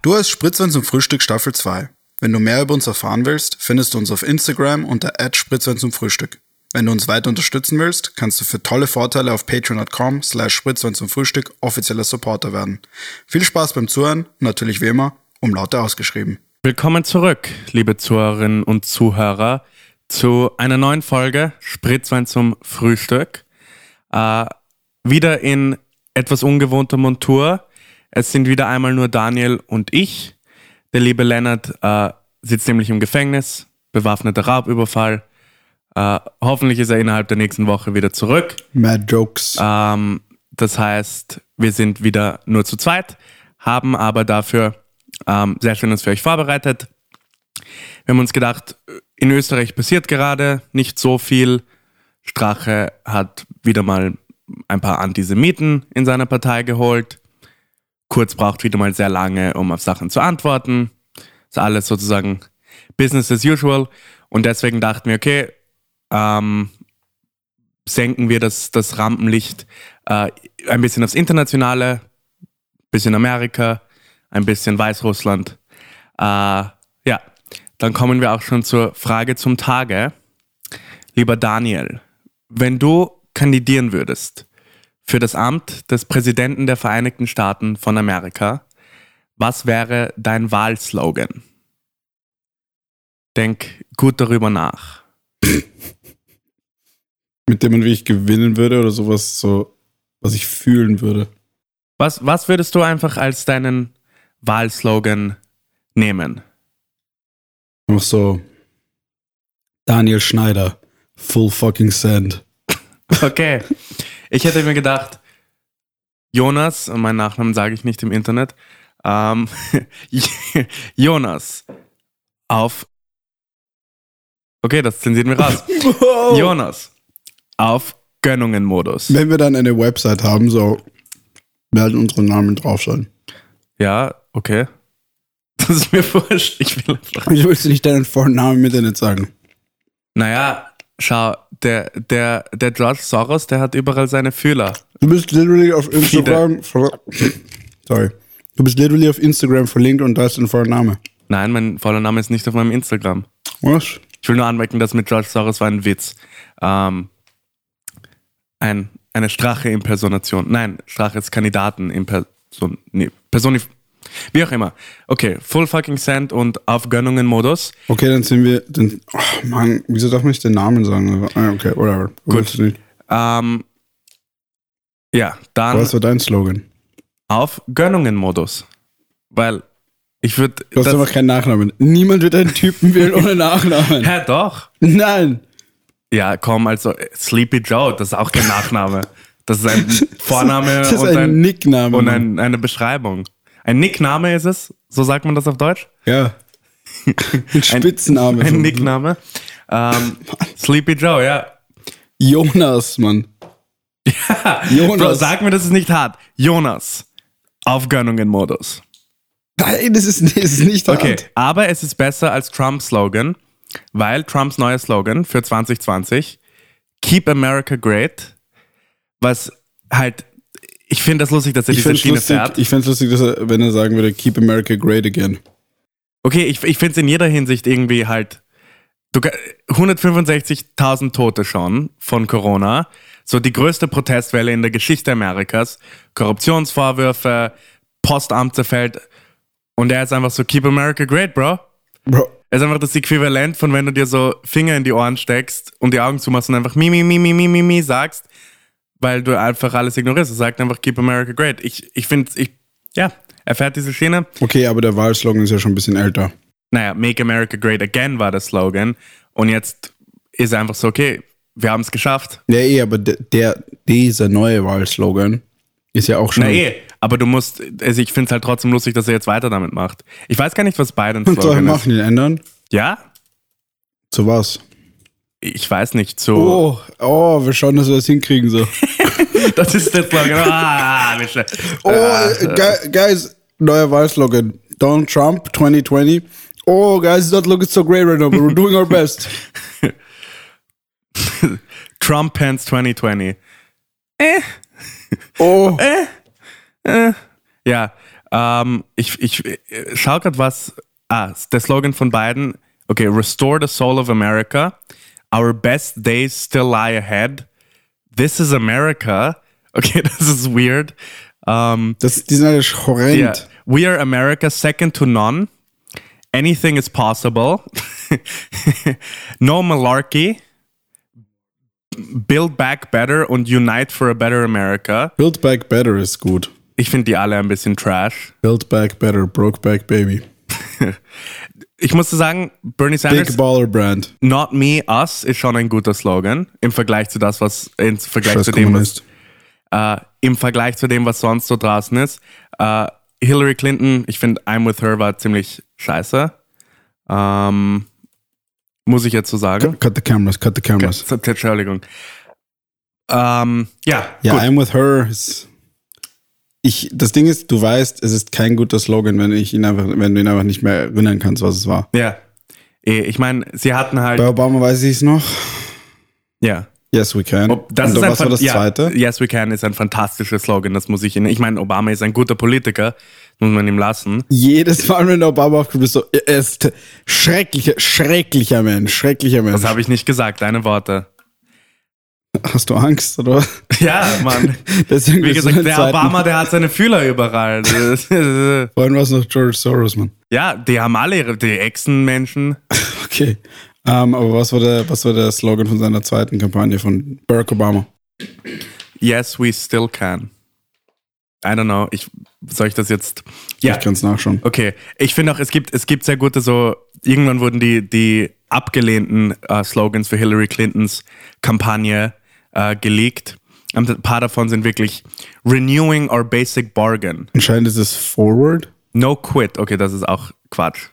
Du hast Spritzwein zum Frühstück Staffel 2. Wenn du mehr über uns erfahren willst, findest du uns auf Instagram unter Spritzwein zum Frühstück. Wenn du uns weiter unterstützen willst, kannst du für tolle Vorteile auf patreon.com slash Spritzwein zum Frühstück offizieller Supporter werden. Viel Spaß beim Zuhören natürlich wie immer, um Laute ausgeschrieben. Willkommen zurück, liebe Zuhörerinnen und Zuhörer, zu einer neuen Folge Spritzwein zum Frühstück. Äh, wieder in etwas ungewohnter Montur. Es sind wieder einmal nur Daniel und ich. Der liebe Lennart äh, sitzt nämlich im Gefängnis, bewaffneter Raubüberfall. Äh, hoffentlich ist er innerhalb der nächsten Woche wieder zurück. Mad Jokes. Ähm, das heißt, wir sind wieder nur zu zweit, haben aber dafür ähm, sehr schön uns für euch vorbereitet. Wir haben uns gedacht, in Österreich passiert gerade nicht so viel. Strache hat wieder mal ein paar Antisemiten in seiner Partei geholt. Kurz braucht wieder mal sehr lange, um auf Sachen zu antworten. Ist alles sozusagen Business as usual. Und deswegen dachten wir, okay, ähm, senken wir das, das Rampenlicht äh, ein bisschen aufs Internationale, bisschen Amerika, ein bisschen Weißrussland. Äh, ja, dann kommen wir auch schon zur Frage zum Tage. Lieber Daniel, wenn du kandidieren würdest für das Amt des Präsidenten der Vereinigten Staaten von Amerika, was wäre dein Wahlslogan? Denk gut darüber nach. Mit dem man wie ich gewinnen würde oder sowas, so, was ich fühlen würde. Was, was würdest du einfach als deinen Wahlslogan nehmen? Noch so, Daniel Schneider, full fucking send. Okay. Ich hätte mir gedacht, Jonas, und meinen Nachnamen sage ich nicht im Internet, ähm, Jonas auf. Okay, das zensieren wir raus. Jonas auf Gönnungen-Modus. Wenn wir dann eine Website haben, so werden unsere Namen drauf sein. Ja, okay. Das ist mir wurscht. Ich will einfach. Ich willst du nicht deinen Vornamen mit nicht sagen. Naja, schau, der, der, der George Soros, der hat überall seine Fühler. Du bist literally auf Instagram. Sorry. Du bist literally auf Instagram verlinkt und da ist dein Vorname. Nein, mein voller Name ist nicht auf meinem Instagram. Was? Ich will nur anmerken, dass mit George Soros war ein Witz. Ähm, ein, eine Strache-Impersonation. Nein, Strache ist Kandidaten-Imperson. Nee, Personif. Wie auch immer. Okay, Full fucking Send und auf Gönnungen-Modus. Okay, dann sind wir. Dann, oh Mann, wieso darf man nicht den Namen sagen? Ah, Okay, whatever. Gut. Ähm, ja, dann Was war dein Slogan? auf Gönnungen-Modus. Weil ich würde. Du hast aber keinen Nachnamen. Niemand wird einen Typen wählen ohne Nachnamen. Hä, doch. Nein. Ja, komm, also Sleepy Joe, das ist auch der Nachname. Das ist ein Vorname Das ist und, ein ein, Nickname. und ein, eine Beschreibung. Ein Nickname ist es, so sagt man das auf Deutsch? ja. Ein Spitzname. Ein Nickname. Ähm, Sleepy Joe, ja. Jonas, Mann. Jonas. Bro, sag mir, das ist nicht hart. Jonas. Auf Gönnungen-Modus. Nein, das ist, das ist nicht Okay, hart. aber es ist besser als Trumps Slogan, weil Trumps neuer Slogan für 2020, Keep America Great, was halt, ich finde das lustig, dass er Ich diese es Schiene lustig, fährt. ich fänd's lustig dass er, wenn er sagen würde, Keep America Great Again. Okay, ich, ich finde es in jeder Hinsicht irgendwie halt. Du, ga- 165.000 Tote schon von Corona. So die größte Protestwelle in der Geschichte Amerikas. Korruptionsvorwürfe, Postamt zerfällt. Und er ist einfach so, keep America great, bro. Bro, Er ist einfach das Äquivalent von wenn du dir so Finger in die Ohren steckst und die Augen zumachst und einfach mi, mi, mi, mi, mi, mi, mi sagst, weil du einfach alles ignorierst. Er sagt einfach, keep America great. Ich, ich finde, ich, ja, er fährt diese Schiene. okay, aber der Wahlslogan ist ja schon ein bisschen älter. naja, Make America Great Again war der Slogan. Und jetzt ist er einfach so, okay, wir haben es geschafft. Ja, eh, aber der, der, dieser neue Wahlslogan ist ja auch schon. Na eh, aber du musst, also ich finde es halt trotzdem lustig, dass er jetzt weiter damit macht. Ich weiß gar nicht, was Bidens Und soll Slogan machen, ihn ändern? Ja? Zu was? Ich weiß nicht, so. Oh, oh, wir schauen, dass wir das hinkriegen so. Das ist der Slogan. Ah. Oh, äh, gu- guys, neuer Wahlslogan. Donald Trump 2020. Oh, guys, it's not looking so great right now, but we're doing our best. Trump Pence 2020. Oh, Ja, Ähm, ich ich äh, schau gerade was. Ah, der Slogan von beiden. Okay, restore the soul of America. Our best days still lie ahead. This is America. Okay, this is weird. Ähm, Das, die sind horrend. yeah. We are America, second to none. Anything is possible. no malarkey. Build back better und unite for a better America. Build Back Better ist gut. Ich finde die alle ein bisschen trash. Build Back Better, Broke Back Baby. Ich musste sagen, Bernie Sanders, Big Baller Brand. Not Me, Us ist schon ein guter Slogan im Vergleich zu das, was im Vergleich Scheiß zu dem, was, äh, im Vergleich zu dem, was sonst so draußen ist. Äh, Hillary Clinton, ich finde I'm with her war ziemlich scheiße. Ähm, muss ich jetzt so sagen. Cut the cameras, cut the cameras. Entschuldigung. Ähm, ja, Ja, gut. I'm with her ist. Ich, das Ding ist, du weißt, es ist kein guter Slogan, wenn ich ihn einfach, wenn du ihn einfach nicht mehr erinnern kannst, was es war. Ja. Eh, Ich meine, sie hatten halt. Bei Obama weiß ich es noch. Ja. Yes, we can. Ob- Das Und ist was war das ja, zweite? Yes, we can ist ein fantastischer Slogan, das muss ich Ihnen. Ich meine, Obama ist ein guter Politiker, muss man ihm lassen. Jedes Mal, wenn Obama aufkommt, ist so, er ist schrecklicher, schrecklicher Mensch, schrecklicher Mensch. Das habe ich nicht gesagt, deine Worte. Hast du Angst, oder? Ja, Mann. Deswegen Wie gesagt, der zweiten- Obama, der hat seine Fühler überall. Vorhin war es noch George Soros, Mann. ja, die haben alle ihre, die Echsenmenschen. Okay. Ähm, aber was war, der, was war der Slogan von seiner zweiten Kampagne von Barack Obama? Yes, we still can. I don't know. Ich, soll ich das jetzt? Ja. Ich kann es nachschauen. Okay, ich finde auch, es gibt, es gibt sehr gute so, irgendwann wurden die, die abgelehnten äh, Slogans für Hillary Clintons Kampagne äh, geleakt. Und ein paar davon sind wirklich Renewing our basic bargain. Anscheinend ist es Forward. No quit. Okay, das ist auch Quatsch.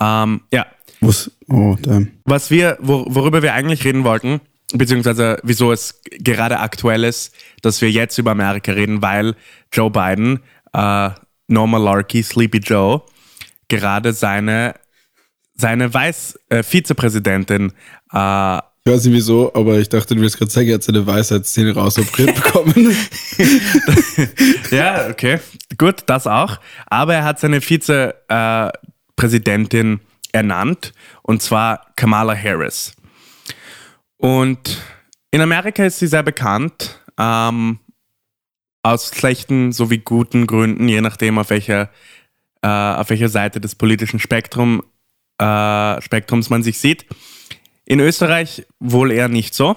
Ähm, ja, Was? Oh, damn. was wir, wor worüber wir eigentlich reden wollten, beziehungsweise wieso es gerade aktuell ist, dass wir jetzt über Amerika reden, weil Joe Biden, äh, No Malarkey, Sleepy Joe, gerade seine, seine Weiß, äh, Vizepräsidentin, äh, Ich weiß nicht wieso, aber ich dachte, du willst gerade sagen, er hat seine Weisheitsszene rausoperiert bekommen. ja, okay, gut, das auch. Aber er hat seine Vizepräsidentin ernannt, und zwar Kamala Harris. Und in Amerika ist sie sehr bekannt, ähm, aus schlechten sowie guten Gründen, je nachdem, auf welcher, äh, auf welcher Seite des politischen Spektrum, äh, Spektrums man sich sieht. In Österreich wohl eher nicht so.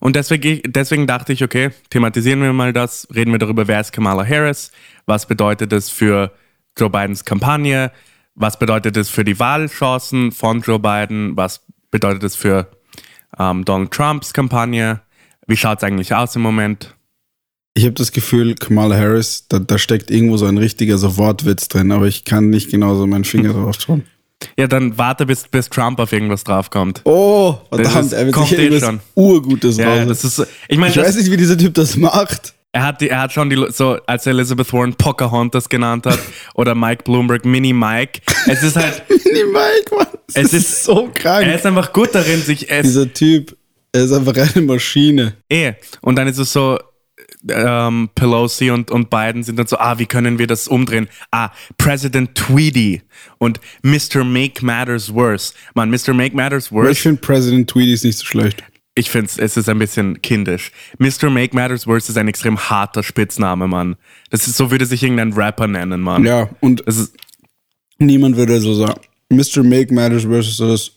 Und deswegen, deswegen dachte ich, okay, thematisieren wir mal das, reden wir darüber, wer ist Kamala Harris, was bedeutet es für Joe Bidens Kampagne, was bedeutet es für die Wahlchancen von Joe Biden, was bedeutet es für ähm, Donald Trumps Kampagne, wie schaut es eigentlich aus im Moment? Ich habe das Gefühl, Kamala Harris, da, da steckt irgendwo so ein richtiger so Wortwitz drin, aber ich kann nicht genau so meinen Finger drauf schauen. Ja, dann warte, bis, bis Trump auf irgendwas draufkommt. Oh, verdammt, er wird sicher eh irgendwas schon. Urgutes Ja, raus. das ist, ich meine, ich weiß das- nicht, wie dieser Typ das macht. er hat, die, er hat schon die, so, als er Elizabeth Warren Pocahontas genannt hat oder Mike Bloomberg Mini Mike. Es ist halt, Nee, Mike, Mann. Das Es ist, ist- so krank. er ist einfach gut darin, sich, ist, Dieser Typ, er ist einfach eine Maschine. Eh. Und dann ist es so, ähm, Pelosi und, und Biden sind dann so, ah, wie können wir das umdrehen? Ah, President Tweedy und Mr. Make Matters Worse. Man, Mr. Make Matters Aber ich Worse, finde President Tweedy ist nicht so schlecht. ich finde es ist ein bisschen kindisch. Mr. Make Matters Worse ist ein extrem harter Spitzname, Mann. Das ist so, würde sich irgendein Rapper nennen, Mann. Ja, und Das ist, niemand würde so sagen. Mr. Make Matters versus so das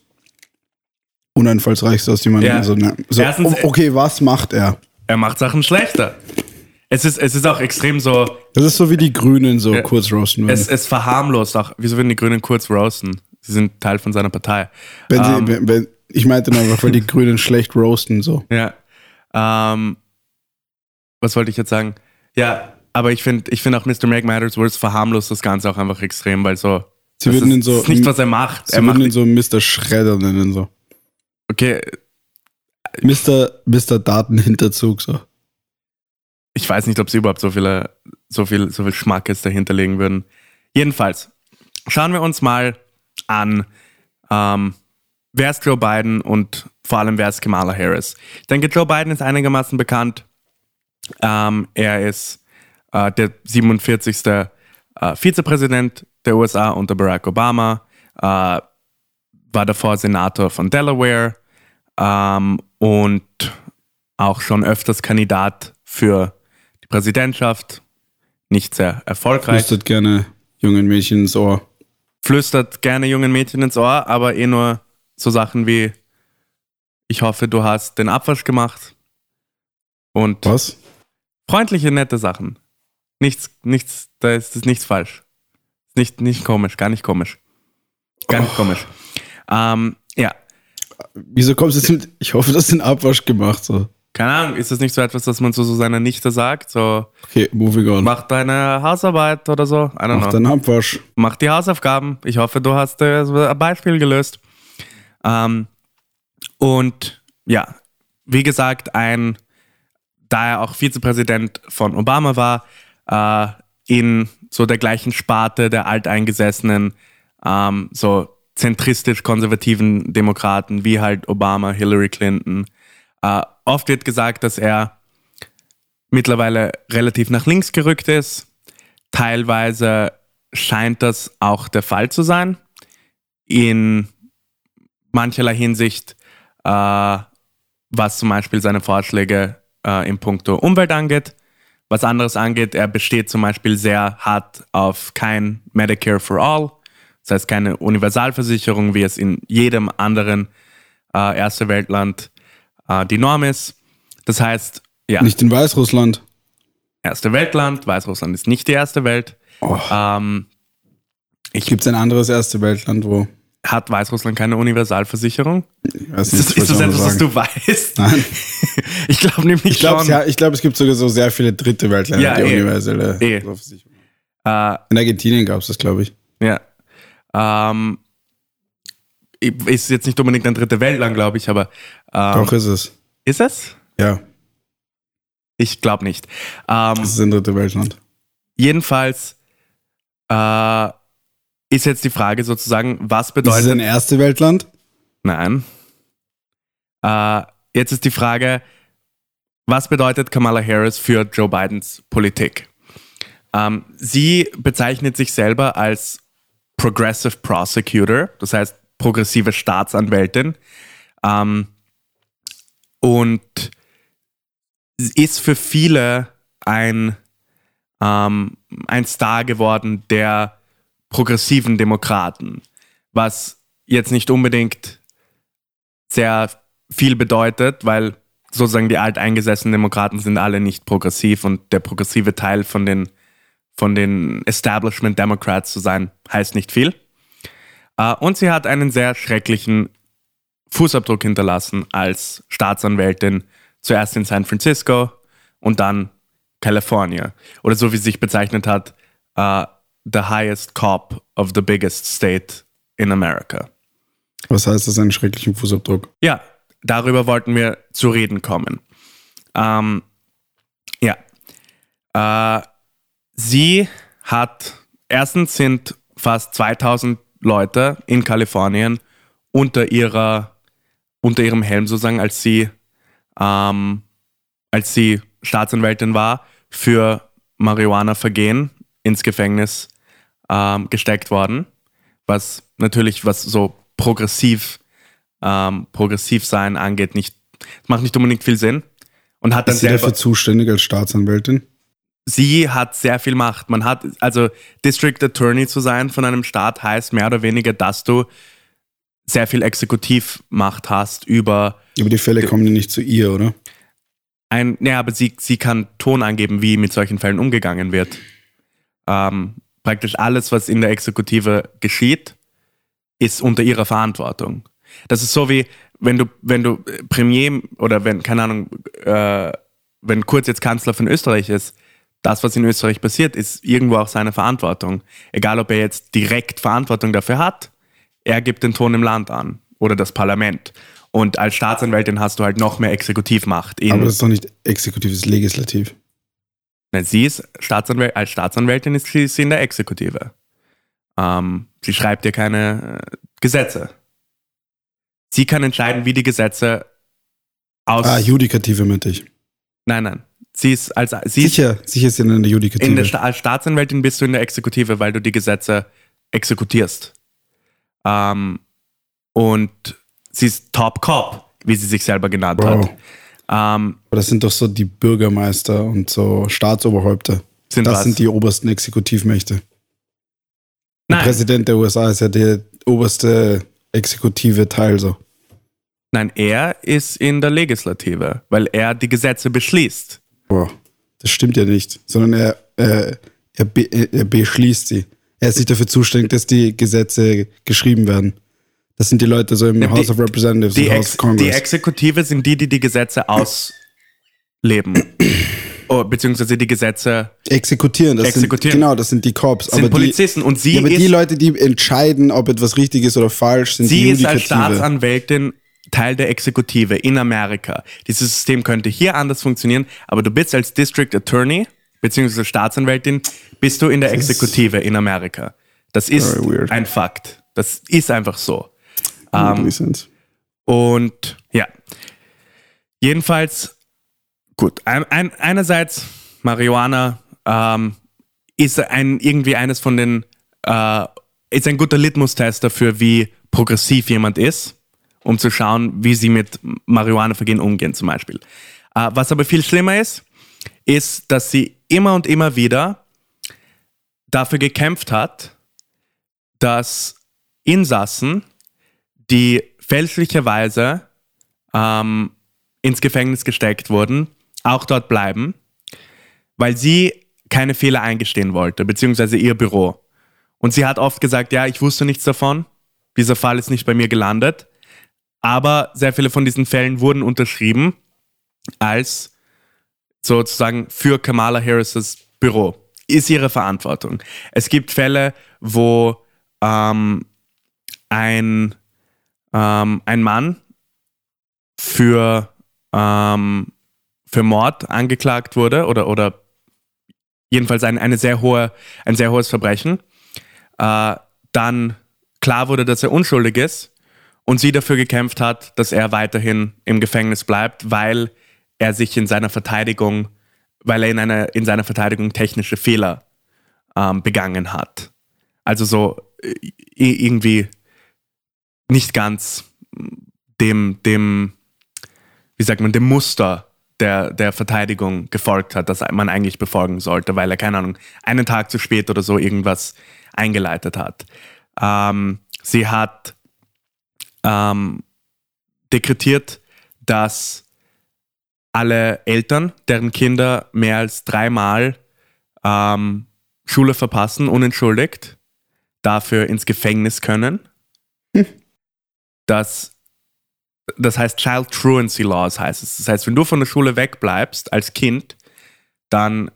uneinfallsreichste aus jemandem. Ja. So, ne, so, Erstens- oh, okay, was macht er? Er macht Sachen schlechter. Es ist, es ist auch extrem so, Das ist so wie die Grünen so Ja. kurz roasten es, es verharmlost auch. Wieso würden die Grünen kurz roasten? Sie sind Teil von seiner Partei. wenn sie, ähm, wenn, wenn, ich meinte nur einfach, weil die Grünen schlecht roasten so. Ja. Ähm, was wollte ich jetzt sagen? Ja, aber ich finde ich find auch Mr. Make Matters Worse verharmlost das Ganze auch einfach extrem, weil so. Sie das würden ist, ihn so- ist nicht, was er macht. Sie Er macht. würden ihn so Mr. Schredder nennen so. Okay, Mr. Mr. Datenhinterzug so. ich weiß nicht, ob sie überhaupt so viele, so viel, so viel Schmack jetzt dahinter legen würden. Jedenfalls, schauen wir uns mal an, ähm, wer ist Joe Biden und vor allem wer ist Kamala Harris. Ich denke, Joe Biden ist einigermaßen bekannt. Ähm, er ist äh, der 47. Äh, Vizepräsident der USA unter Barack Obama, äh, war davor Senator von Delaware ähm, und auch schon öfters Kandidat für die Präsidentschaft. Nicht sehr erfolgreich. Flüstert gerne jungen Mädchen ins Ohr. Flüstert gerne jungen Mädchen ins Ohr, aber eh nur so Sachen wie, ich hoffe, du hast den Abwasch gemacht. Und Was? freundliche, nette Sachen. Nichts, nichts, da ist, ist nichts falsch. Nicht, nicht komisch, gar nicht komisch. Gar nicht komisch. Ähm, ja, Wieso kommst du jetzt mit, ich hoffe, du hast den Abwasch gemacht, so. keine Ahnung, ist das nicht so etwas, das man zu so seiner Nichte sagt? So, Okay, moving on. mach deine Hausarbeit oder so? I don't Mach know. deinen Abwasch. Mach die Hausaufgaben. Ich hoffe, du hast äh, ein Beispiel gelöst. Ähm, und ja, wie gesagt, ein, da er auch Vizepräsident von Obama war, äh, in so der gleichen Sparte der alteingesessenen, ähm, so zentristisch-konservativen Demokraten wie halt Obama, Hillary Clinton. Äh, oft wird gesagt, dass er mittlerweile relativ nach links gerückt ist. Teilweise scheint das auch der Fall zu sein. In mancherlei Hinsicht, äh, was zum Beispiel seine Vorschläge äh, in puncto Umwelt angeht. Was anderes angeht, er besteht zum Beispiel sehr hart auf kein Medicare for All, das heißt keine Universalversicherung, wie es in jedem anderen äh, Erste Weltland äh, die Norm ist. Das heißt, ja, Nicht in Weißrussland. Erste Weltland, Weißrussland ist nicht die erste Welt. Oh. Ähm, Gibt es ein anderes erste Weltland, wo. hat Weißrussland keine Universalversicherung? Ich weiß Ist das, nicht, ist das was etwas, was du weißt? Nein. Ich glaube nämlich Ich glaube, schon. ja, ich glaub, es gibt sogar so sehr viele dritte Weltländer, Ja, die eh. universelle Eh. Versicherung. Äh, In Argentinien gab es das, glaube ich. ja. Ähm, ist jetzt nicht unbedingt ein dritte Weltland, glaube ich, aber ähm, Doch ist es. ist es? Ja, Ich glaube nicht. Ähm, es ist ein dritte Weltland. jedenfalls äh, ist jetzt die Frage sozusagen, was Ist es bedeutet ein erste Weltland? Nein. Äh, jetzt ist die Frage, was bedeutet Kamala Harris für Joe Bidens Politik? Ähm, sie bezeichnet sich selber als Progressive Prosecutor, das heißt progressive Staatsanwältin. Ähm, und ist für viele ein, ähm, ein Star geworden der progressiven Demokraten, was jetzt nicht unbedingt sehr viel bedeutet, weil sozusagen die alteingesessenen Demokraten sind alle nicht progressiv und der progressive Teil von den, von den Establishment Democrats zu sein, heißt nicht viel. Äh, Und sie hat einen sehr schrecklichen Fußabdruck hinterlassen als Staatsanwältin, zuerst in San Francisco und dann California. Oder so wie sie sich bezeichnet hat, äh, the highest cop of the biggest state in America. Was heißt das, einen schrecklichen Fußabdruck? Ja, darüber wollten wir zu reden kommen. Ähm, ja. Äh, sie hat, erstens sind fast 2000 Leute in Kalifornien unter ihrer, unter ihrem Helm sozusagen, als sie, ähm, als sie Staatsanwältin war, für Marihuana-Vergehen ins Gefängnis ähm, gesteckt worden. Was natürlich, was so progressiv ähm, progressiv sein angeht, nicht, macht nicht unbedingt viel Sinn. Und hat dann Ist sie selber, dafür zuständig als Staatsanwältin? Sie hat sehr viel Macht. Man hat, also District Attorney zu sein von einem Staat heißt mehr oder weniger, dass du sehr viel Exekutivmacht hast über Aber die Fälle kommen ja nicht zu ihr, oder? ein, ja, aber sie, sie kann Ton angeben, wie mit solchen Fällen umgegangen wird. Ähm, praktisch alles, was in der Exekutive geschieht, ist unter ihrer Verantwortung. Das ist so wie, wenn du, wenn du äh, Premier oder wenn, keine Ahnung, äh, wenn Kurz jetzt Kanzler von Österreich ist, das, was in Österreich passiert, ist irgendwo auch seine Verantwortung. Egal, ob er jetzt direkt Verantwortung dafür hat, er gibt den Ton im Land an oder das Parlament. Und als Staatsanwältin hast du halt noch mehr Exekutivmacht. Aber das ist doch nicht exekutiv, das ist legislativ. Nein, sie ist Staatsanwäl als Staatsanwältin ist sie, in der Exekutive. Ähm, sie schreibt ja keine äh, Gesetze. Sie kann entscheiden, wie die Gesetze aus. Ah, Judikative meinte ich. nein, nein. Sie ist als sie Sicher, sicher ist sie in der Judikative. in der als Staatsanwältin bist du in der Exekutive, weil du die Gesetze exekutierst. Ähm, und sie ist Top Cop, wie sie sich selber genannt Bro. hat. Ähm, Aber das sind doch so die Bürgermeister und so Staatsoberhäupter. Sind das was? sind die obersten Exekutivmächte. Der nein, Präsident der USA ist ja der oberste exekutive Teil so. nein, er ist in der Legislative, weil er die Gesetze beschließt. Boah, das stimmt ja nicht, sondern er, äh, er, be er beschließt sie. Er ist nicht dafür zuständig, dass die Gesetze geschrieben werden. Das sind die Leute so im Ja, House die- of Representatives Die, und House of die Congress. Exekutive sind die, die die Gesetze ausleben. oh, beziehungsweise die Gesetze Exekutieren, das Exekutieren. sind genau, das sind die Cops. sind Polizisten. und sie die, ja, aber ist, die Leute, die entscheiden, ob etwas richtig ist oder falsch, sind sie die ist als. Staatsanwältin Teil der Exekutive in Amerika. Dieses System könnte hier anders funktionieren, aber du bist als District Attorney beziehungsweise Staatsanwältin, bist du in der Exekutive in Amerika. Das ist ein Fakt. Das ist einfach so. Sense. Und ja, jedenfalls, gut, ein, ein, einerseits Marihuana ähm, ist ein, irgendwie eines von den, äh, ist ein guter Litmus-Test dafür, wie progressiv jemand ist, um zu schauen, wie sie mit Marihuana-Vergehen umgehen zum Beispiel. Äh, was aber viel schlimmer ist, ist, dass sie immer und immer wieder dafür gekämpft hat, dass Insassen, die fälschlicherweise ähm, ins Gefängnis gesteckt wurden, auch dort bleiben, weil sie keine Fehler eingestehen wollte, beziehungsweise ihr Büro. Und sie hat oft gesagt, ja, ich wusste nichts davon, dieser Fall ist nicht bei mir gelandet, aber sehr viele von diesen Fällen wurden unterschrieben als sozusagen für Kamala Harris' Büro. Ist ihre Verantwortung. Es gibt Fälle, wo ähm, ein, ähm, ein Mann für, ähm, für Mord angeklagt wurde oder, oder jedenfalls ein, eine sehr hohe, ein sehr hohes Verbrechen, äh, dann klar wurde, dass er unschuldig ist und sie dafür gekämpft hat, dass er weiterhin im Gefängnis bleibt, weil er sich in seiner Verteidigung, weil er in, einer, in seiner Verteidigung technische Fehler ähm, begangen hat. Also so äh, irgendwie nicht ganz dem, dem, wie sagt man, dem Muster der, der Verteidigung gefolgt hat, das man eigentlich befolgen sollte, weil er, keine Ahnung, einen Tag zu spät oder so irgendwas eingeleitet hat. Ähm, sie hat ähm, dekretiert, dass alle Eltern, deren Kinder mehr als dreimal ähm, Schule verpassen, unentschuldigt, dafür ins Gefängnis können. Das, das heißt Child Truancy Laws heißt es. Das heißt, wenn du von der Schule wegbleibst als Kind, dann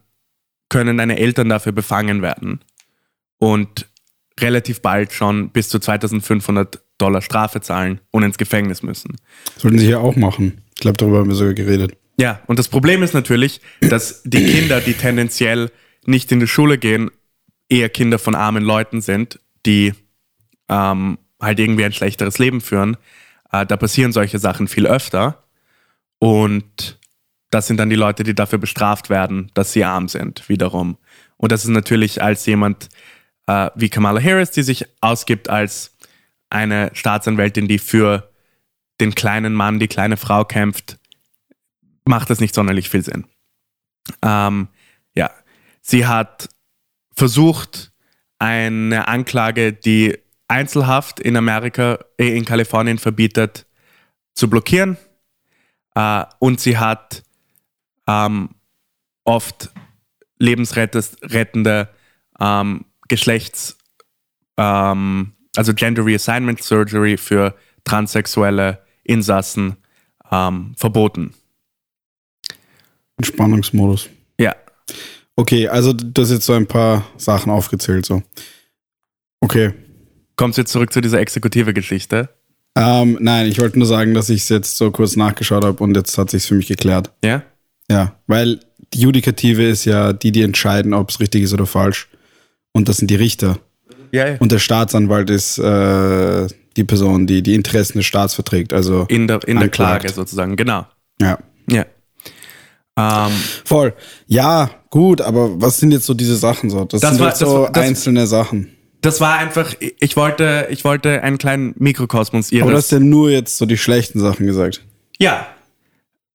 können deine Eltern dafür befangen werden und relativ bald schon bis zu 2500 Dollar Strafe zahlen und ins Gefängnis müssen. Sollten sie ja auch machen. Ich glaube, darüber haben wir sogar geredet. Ja, und das Problem ist natürlich, dass die Kinder, die tendenziell nicht in die Schule gehen, eher Kinder von armen Leuten sind, die ähm, halt irgendwie ein schlechteres Leben führen. Äh, da passieren solche Sachen viel öfter. Und das sind dann die Leute, die dafür bestraft werden, dass sie arm sind, wiederum. Und das ist natürlich als jemand äh, wie Kamala Harris, die sich ausgibt als eine Staatsanwältin, die für den kleinen Mann, die kleine Frau kämpft, macht das nicht sonderlich viel Sinn. Ähm, ja, sie hat versucht, eine Anklage, die Einzelhaft in Amerika, äh, in Kalifornien verbietet, zu blockieren. Äh, und sie hat ähm, oft lebensrettende ähm, Geschlechts, ähm, also Gender Reassignment Surgery für transsexuelle Insassen ähm, verboten. Entspannungsmodus. Ja, Okay, also du hast jetzt so ein paar Sachen aufgezählt. So. Okay. Kommst du jetzt zurück zu dieser exekutive Geschichte? Ähm, nein, ich wollte nur sagen, dass ich es jetzt so kurz nachgeschaut habe und jetzt hat sich für mich geklärt. Ja? Ja, weil die Judikative ist ja die, die entscheiden, ob es richtig ist oder falsch. Und das sind die Richter. Ja, ja. Und der Staatsanwalt ist äh, die Person, die die Interessen des Staats verträgt. Also, In der, in der. Klage sozusagen, genau. ja. Ja. Ähm, Voll. Ja, gut, aber was sind jetzt so diese Sachen so? Das, Das sind war- jetzt so das- das- einzelne Sachen. das war einfach, ich wollte, ich wollte einen kleinen Mikrokosmos ihres. Aber du hast ja nur jetzt so die schlechten Sachen gesagt. ja,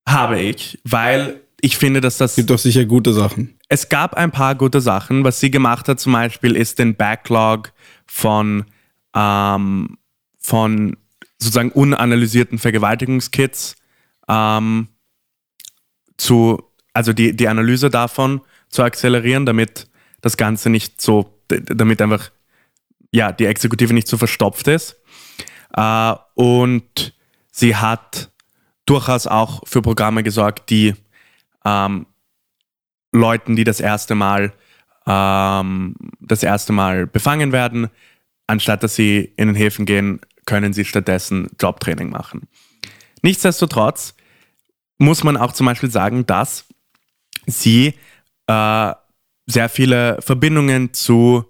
habe ich, weil ich finde, dass das Gibt doch sicher gute Sachen. Es gab ein paar gute Sachen. Was sie gemacht hat zum Beispiel, ist den Backlog von, ähm, von sozusagen unanalysierten Vergewaltigungskits ähm, zu, also die, die Analyse davon zu akzelerieren, damit das Ganze nicht so, damit einfach ja, die Exekutive nicht so verstopft ist. Äh, und sie hat durchaus auch für Programme gesorgt, die ähm, Leuten, die das erste Mal ähm, das erste Mal befangen werden, anstatt dass sie in den Häfen gehen, können sie stattdessen Jobtraining machen. Nichtsdestotrotz muss man auch zum Beispiel sagen, dass sie äh, sehr viele Verbindungen zu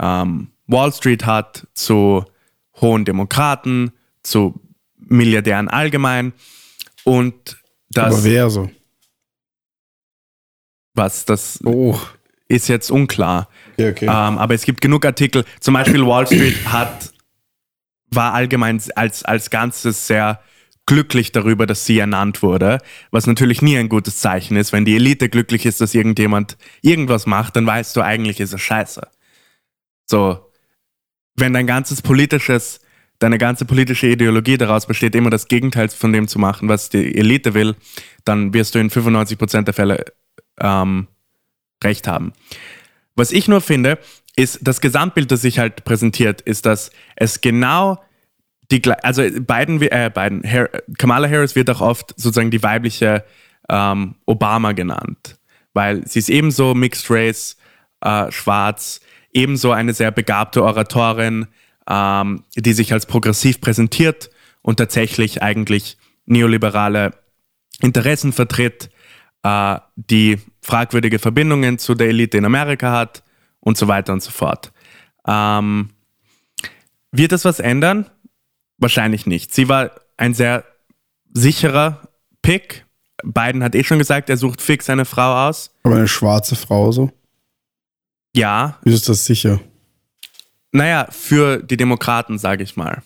ähm, Wall Street hat, zu hohen Demokraten, zu Milliardären allgemein und das, aber wer so? Was das Oh. ist jetzt unklar. Okay, okay. Ähm, aber es gibt genug Artikel. Zum Beispiel Wall Street hat, war allgemein als, als Ganzes sehr glücklich darüber, dass sie ernannt wurde, was natürlich nie ein gutes Zeichen ist. Wenn die Elite glücklich ist, dass irgendjemand irgendwas macht, dann weißt du, eigentlich ist es scheiße. So, wenn dein ganzes politisches, deine ganze politische Ideologie daraus besteht, immer das Gegenteil von dem zu machen, was die Elite will, dann wirst du in 95% der Fälle ähm, recht haben. Was ich nur finde, ist das Gesamtbild, das sich halt präsentiert, ist, dass es genau die, also Biden, äh, Biden, Har Kamala Harris wird auch oft sozusagen die weibliche ähm, Obama genannt, weil sie ist ebenso Mixed Race, äh, schwarz, ebenso eine sehr begabte Oratorin, ähm, die sich als progressiv präsentiert und tatsächlich eigentlich neoliberale Interessen vertritt, äh, die fragwürdige Verbindungen zu der Elite in Amerika hat und so weiter und so fort. Ähm, wird das was ändern? Wahrscheinlich nicht. Sie war ein sehr sicherer Pick. Biden hat eh schon gesagt, er sucht fix eine Frau aus. aber eine schwarze Frau so? Ja, Wie ist das sicher? Naja, für die Demokraten, sage ich mal.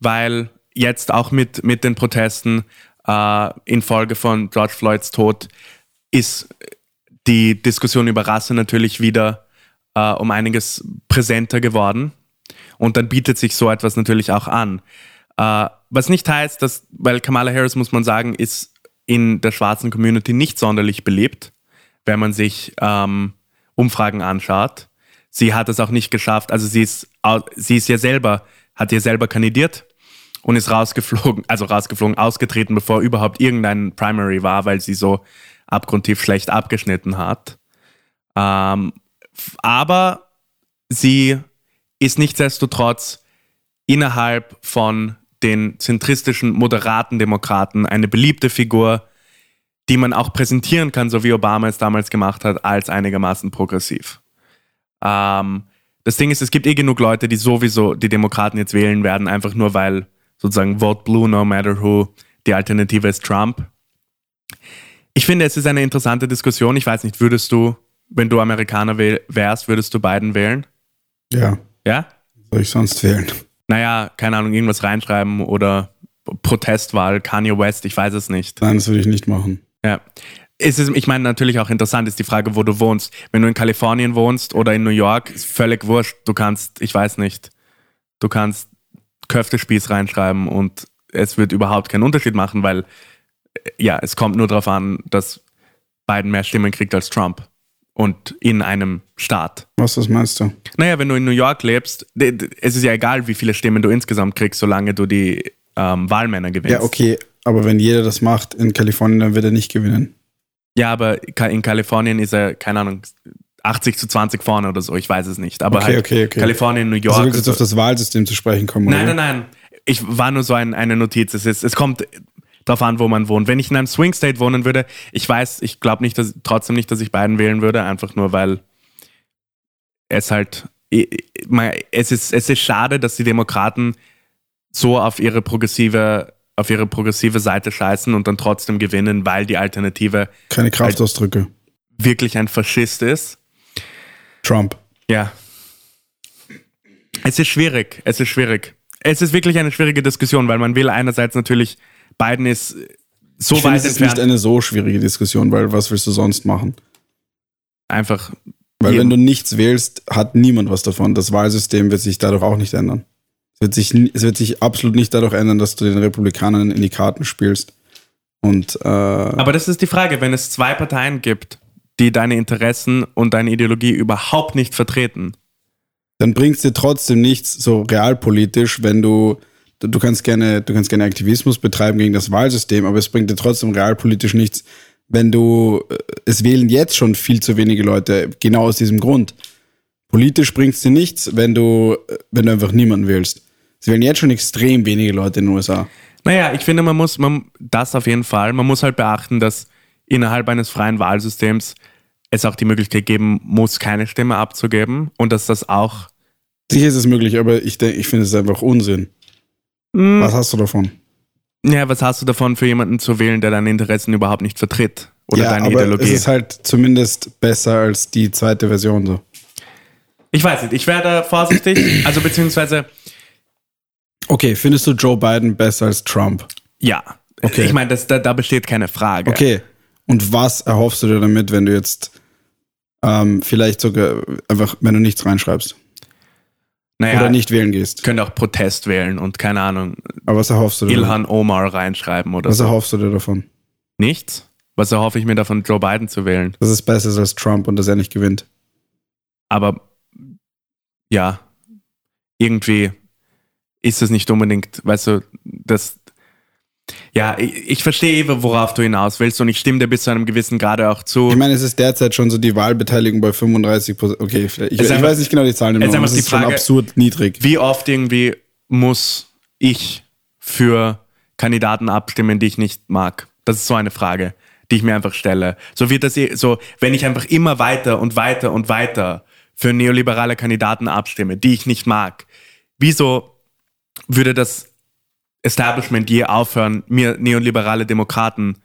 Weil jetzt auch mit, mit den Protesten äh, infolge von George Floyds Tod ist die Diskussion über Rasse natürlich wieder äh, um einiges präsenter geworden. Und dann bietet sich so etwas natürlich auch an. Äh, was nicht heißt, dass, weil Kamala Harris, muss man sagen, ist in der schwarzen Community nicht sonderlich beliebt, wenn man sich ähm, Umfragen anschaut. Sie hat es auch nicht geschafft, also sie ist, sie ist ja selber, hat ja selber kandidiert und ist rausgeflogen, also rausgeflogen, ausgetreten, bevor überhaupt irgendein Primary war, weil sie so abgrundtief schlecht abgeschnitten hat. Ähm, aber sie ist nichtsdestotrotz innerhalb von den zentristischen, moderaten Demokraten eine beliebte Figur, die man auch präsentieren kann, so wie Obama es damals gemacht hat, als einigermaßen progressiv. Ähm, das Ding ist, es gibt eh genug Leute, die sowieso die Demokraten jetzt wählen werden, einfach nur weil sozusagen Vote Blue, no matter who, die Alternative ist Trump. Ich finde, es ist eine interessante Diskussion. Ich weiß nicht, würdest du, wenn du Amerikaner wär- wärst, würdest du Biden wählen? Ja. Ja? Soll ich sonst wählen? Naja, keine Ahnung, irgendwas reinschreiben oder Protestwahl, Kanye West, ich weiß es nicht. Nein, das würde ich nicht machen. Ja. Es ist, ich meine, natürlich auch interessant ist die Frage, wo du wohnst. Wenn du in Kalifornien wohnst oder in New York, ist völlig wurscht. Du kannst, ich weiß nicht, du kannst Köftespieß reinschreiben und es wird überhaupt keinen Unterschied machen, weil äh, ja, es kommt nur darauf an, dass Biden mehr Stimmen kriegt als Trump. Und in einem Staat. Was das meinst du? Naja, wenn du in New York lebst, es ist ja egal, wie viele Stimmen du insgesamt kriegst, solange du die ähm, Wahlmänner gewinnst. Ja, okay, aber wenn jeder das macht in Kalifornien, dann wird er nicht gewinnen. Ja, aber in Kalifornien ist er, keine Ahnung, 80 zu 20 vorne oder so, ich weiß es nicht. Aber Okay, halt okay, okay. Kalifornien, New Also York. du willst jetzt und auf so. das Wahlsystem zu sprechen kommen, nein, oder? nein, nein. Ich war nur so ein, eine Notiz. Es, ist, es kommt drauf an, wo man wohnt. Wenn ich in einem Swing State wohnen würde, ich weiß, ich glaube nicht, dass trotzdem nicht, dass ich Biden wählen würde, einfach nur weil es halt es ist, es ist schade, dass die Demokraten so auf ihre progressive auf ihre progressive Seite scheißen und dann trotzdem gewinnen, weil die Alternative Keine Kraftausdrücke. wirklich ein Faschist ist. Trump. Ja. Es ist schwierig. Es ist schwierig. Es ist wirklich eine schwierige Diskussion, weil man will einerseits natürlich, Biden ist so Ich weit es ist entfernt. nicht eine so schwierige Diskussion, weil was willst du sonst machen? einfach. Weil jeden- wenn du nichts wählst, hat niemand was davon. Das Wahlsystem wird sich dadurch auch nicht ändern. Es wird sich, es wird sich absolut nicht dadurch ändern, dass du den Republikanern in die Karten spielst. Und äh, Aber das ist die Frage, wenn es zwei Parteien gibt, die deine Interessen und deine Ideologie überhaupt nicht vertreten. dann bringt es dir trotzdem nichts so realpolitisch, wenn du du kannst gerne du kannst gerne Aktivismus betreiben gegen das Wahlsystem, aber es bringt dir trotzdem realpolitisch nichts, wenn du äh, es wählen jetzt schon viel zu wenige Leute genau aus diesem Grund. Politisch bringt es dir nichts, wenn du äh, wenn du einfach niemanden wählst. Es wählen jetzt schon extrem wenige Leute in den USA. Naja, ich finde, man muss, man, das auf jeden Fall, man muss halt beachten, dass innerhalb eines freien Wahlsystems es auch die Möglichkeit geben muss, keine Stimme abzugeben und dass das auch. Sicher ist es möglich, aber ich denke, ich finde es einfach Unsinn. Hm, Was hast du davon? ja, was hast du davon, für jemanden zu wählen, der deine Interessen überhaupt nicht vertritt? Oder ja, deine aber Ideologie? es ist halt zumindest besser als die zweite Version so. ich weiß nicht, ich werde vorsichtig, also beziehungsweise, Okay, findest du Joe Biden besser als Trump? ja. Okay. Ich meine, da, da besteht keine Frage. Okay. Und was erhoffst du dir damit, wenn du jetzt ähm, vielleicht sogar einfach, wenn du nichts reinschreibst Naja, oder nicht wählen gehst? könnte auch Protest wählen und keine Ahnung, Aber was erhoffst du dir? Ilhan Omar reinschreiben oder Was so. erhoffst du dir davon? Nichts? Was erhoffe ich mir davon, Joe Biden zu wählen? Dass es besser ist als Trump und dass er nicht gewinnt. Aber ja, irgendwie ist es nicht unbedingt, weißt du, das. Ja, ich, ich verstehe, eh, worauf du hinaus willst und ich stimme dir bis zu einem gewissen Grade auch zu. Ich meine, es ist derzeit schon so die Wahlbeteiligung bei 35 Prozent. Okay, vielleicht, ich, ich einfach- weiß nicht genau die Zahlen, es ist einfach es die ist schon Frage- absurd niedrig. Wie oft irgendwie muss ich für Kandidaten abstimmen, die ich nicht mag? Das ist so eine Frage, die ich mir einfach stelle. So wird das eh- so, wenn ich einfach immer weiter und weiter und weiter für neoliberale Kandidaten abstimme, die ich nicht mag, wieso würde das Establishment je aufhören, mir neoliberale Demokraten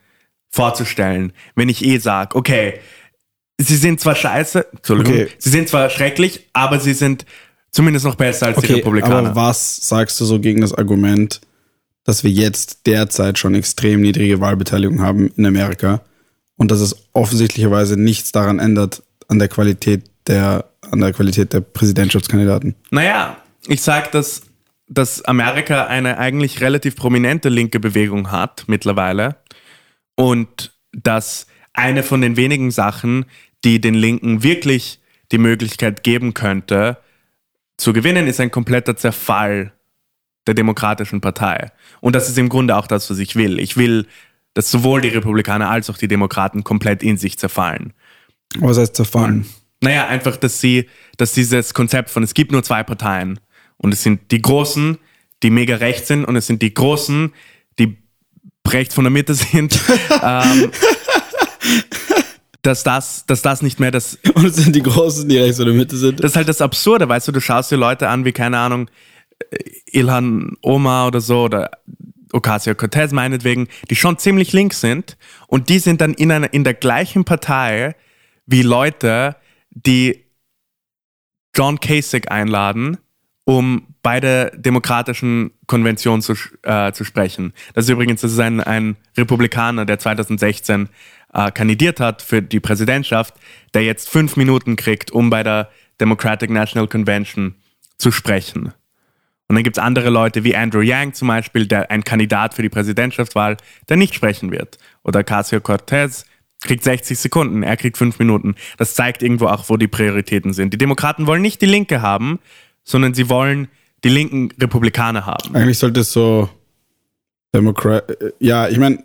vorzustellen, wenn ich eh sage, okay, sie sind zwar scheiße, Entschuldigung, Okay. sie sind zwar schrecklich, aber sie sind zumindest noch besser als die Okay, Republikaner. aber was sagst du so gegen das Argument, dass wir jetzt derzeit schon extrem niedrige Wahlbeteiligung haben in Amerika und dass es offensichtlicherweise nichts daran ändert an der Qualität der an der Qualität der Präsidentschaftskandidaten? Naja, ich sag, dass, dass Amerika eine eigentlich relativ prominente linke Bewegung hat mittlerweile und dass eine von den wenigen Sachen, die den Linken wirklich die Möglichkeit geben könnte, zu gewinnen, ist ein kompletter Zerfall der Demokratischen Partei. Und das ist im Grunde auch das, was ich will. Ich will, dass sowohl die Republikaner als auch die Demokraten komplett in sich zerfallen. Was heißt zerfallen? Naja, einfach, dass sie, dass dieses Konzept von es gibt nur zwei Parteien und es sind die Großen, die mega rechts sind und es sind die Großen, die rechts von der Mitte sind, ähm, dass, das, dass das nicht mehr das, Und es sind die Großen, die rechts oder Mitte sind. das ist halt das Absurde, weißt du, du schaust dir Leute an wie, keine Ahnung, äh, Ilhan Omar oder so oder Ocasio-Cortez meinetwegen, die schon ziemlich links sind. Und die sind dann in, einer, in der gleichen Partei wie Leute, die John Kasich einladen, um bei der demokratischen Konvention zu, äh, zu sprechen. Das ist übrigens das ist ein, ein Republikaner, der 2016 äh, kandidiert hat für die Präsidentschaft, der jetzt fünf Minuten kriegt, um bei der Democratic National Convention zu sprechen. Und dann gibt es andere Leute wie Andrew Yang zum Beispiel, der ein Kandidat für die Präsidentschaftswahl, der nicht sprechen wird. Oder Casio Cortez kriegt 60 Sekunden, er kriegt fünf Minuten. Das zeigt irgendwo auch, wo die Prioritäten sind. Die Demokraten wollen nicht die Linke haben, sondern sie wollen die linken Republikaner haben. Eigentlich sollte es so Demokrat. Ja, ich meine,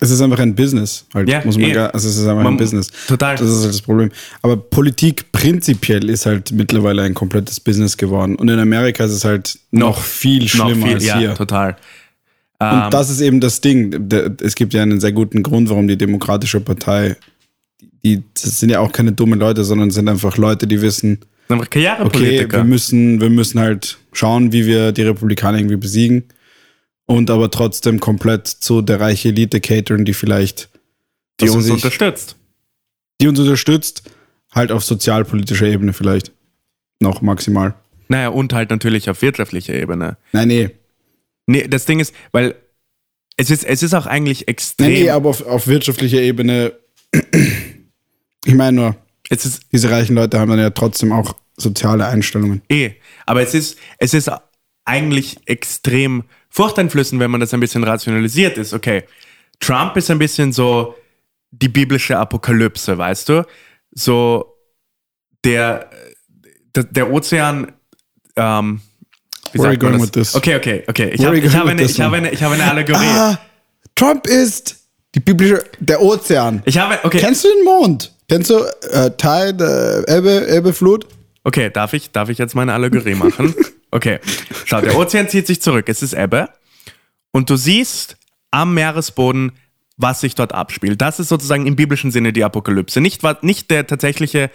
es ist einfach ein Business. Halt, Ja, muss man eh. gar, also es ist einfach Man- ein Business. total. Das ist halt das Problem. Aber Politik prinzipiell ist halt mittlerweile ein komplettes Business geworden. Und in Amerika ist es halt noch, viel schlimmer Noch viel, als ja, hier. total. Und Ähm, das ist eben das Ding. Es gibt ja einen sehr guten Grund, warum die Demokratische Partei, die das sind ja auch keine dummen Leute, sondern sind einfach Leute, die wissen, einfach okay, Karrierepolitiker. wir müssen, wir müssen halt schauen, wie wir die Republikaner irgendwie besiegen. und aber trotzdem komplett zu der reiche Elite catern, die vielleicht Die uns ich, unterstützt. die uns unterstützt, halt auf sozialpolitischer Ebene vielleicht. Noch maximal. Naja, und halt natürlich auf wirtschaftlicher Ebene. Nein, nee. Nee, das Ding ist, weil es ist, es ist auch eigentlich extrem. Nein, nee, aber auf, auf wirtschaftlicher Ebene, ich meine nur, es ist diese reichen Leute haben dann ja trotzdem auch soziale Einstellungen. eh. Aber es ist, es ist eigentlich extrem furchteinflößend, wenn man das ein bisschen rationalisiert ist. Okay, Trump ist ein bisschen so die biblische Apokalypse, weißt du? So der, der, der Ozean, ähm, wie Where are sagt you man going das? with this? Okay, okay, okay. Ich habe hab with eine, ich eine, ich eine Allegorie. Ah, Trump ist die biblische, der Ozean. Ich habe, okay, Kennst du den Mond? Kennst du äh, Tide, äh, Ebbe, Ebbe, Flut? Okay, darf ich, darf ich jetzt meine Allegorie machen? Okay. Schau, der Ozean zieht sich zurück. Es ist Ebbe. Und du siehst am Meeresboden, was sich dort abspielt. Das ist sozusagen im biblischen Sinne die Apokalypse. Nicht, nicht der tatsächliche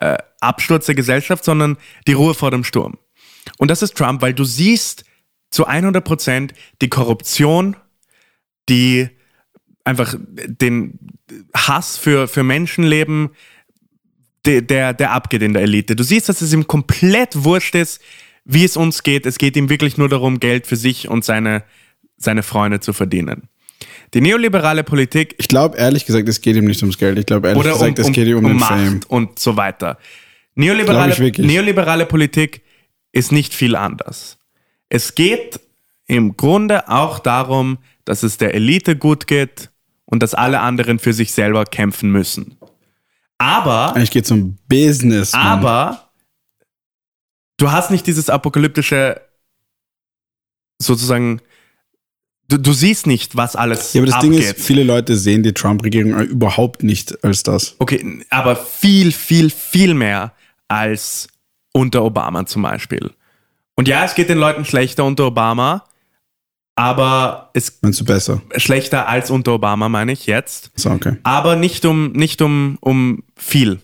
äh, Absturz der Gesellschaft, sondern die Ruhe vor dem Sturm. Und das ist Trump, weil du siehst zu 100 Prozent die Korruption, die einfach den Hass für, für Menschenleben, der, der, der abgeht in der Elite. Du siehst, dass es ihm komplett wurscht ist, wie es uns geht. Es geht ihm wirklich nur darum, Geld für sich und seine, seine Freunde zu verdienen. Die neoliberale Politik Ich glaube ehrlich gesagt, es geht ihm nicht ums Geld. Ich glaube ehrlich oder um, gesagt, es geht ihm um, um den Macht Fame. und so weiter. Neoliberale, neoliberale Politik ist nicht viel anders. Es geht im Grunde auch darum, dass es der Elite gut geht und dass alle anderen für sich selber kämpfen müssen. Aber Eigentlich geht es um Business. Mann. aber du hast nicht dieses apokalyptische, sozusagen, du, du siehst nicht, was alles Ja, aber das abgeht. Ding ist, viele Leute sehen die Trump-Regierung überhaupt nicht als das. okay, aber viel, viel, viel mehr als unter Obama zum Beispiel. Und ja, es geht den Leuten schlechter unter Obama, aber es Meinst du besser? schlechter als unter Obama, meine ich jetzt. So, okay. aber nicht um, nicht um, um viel.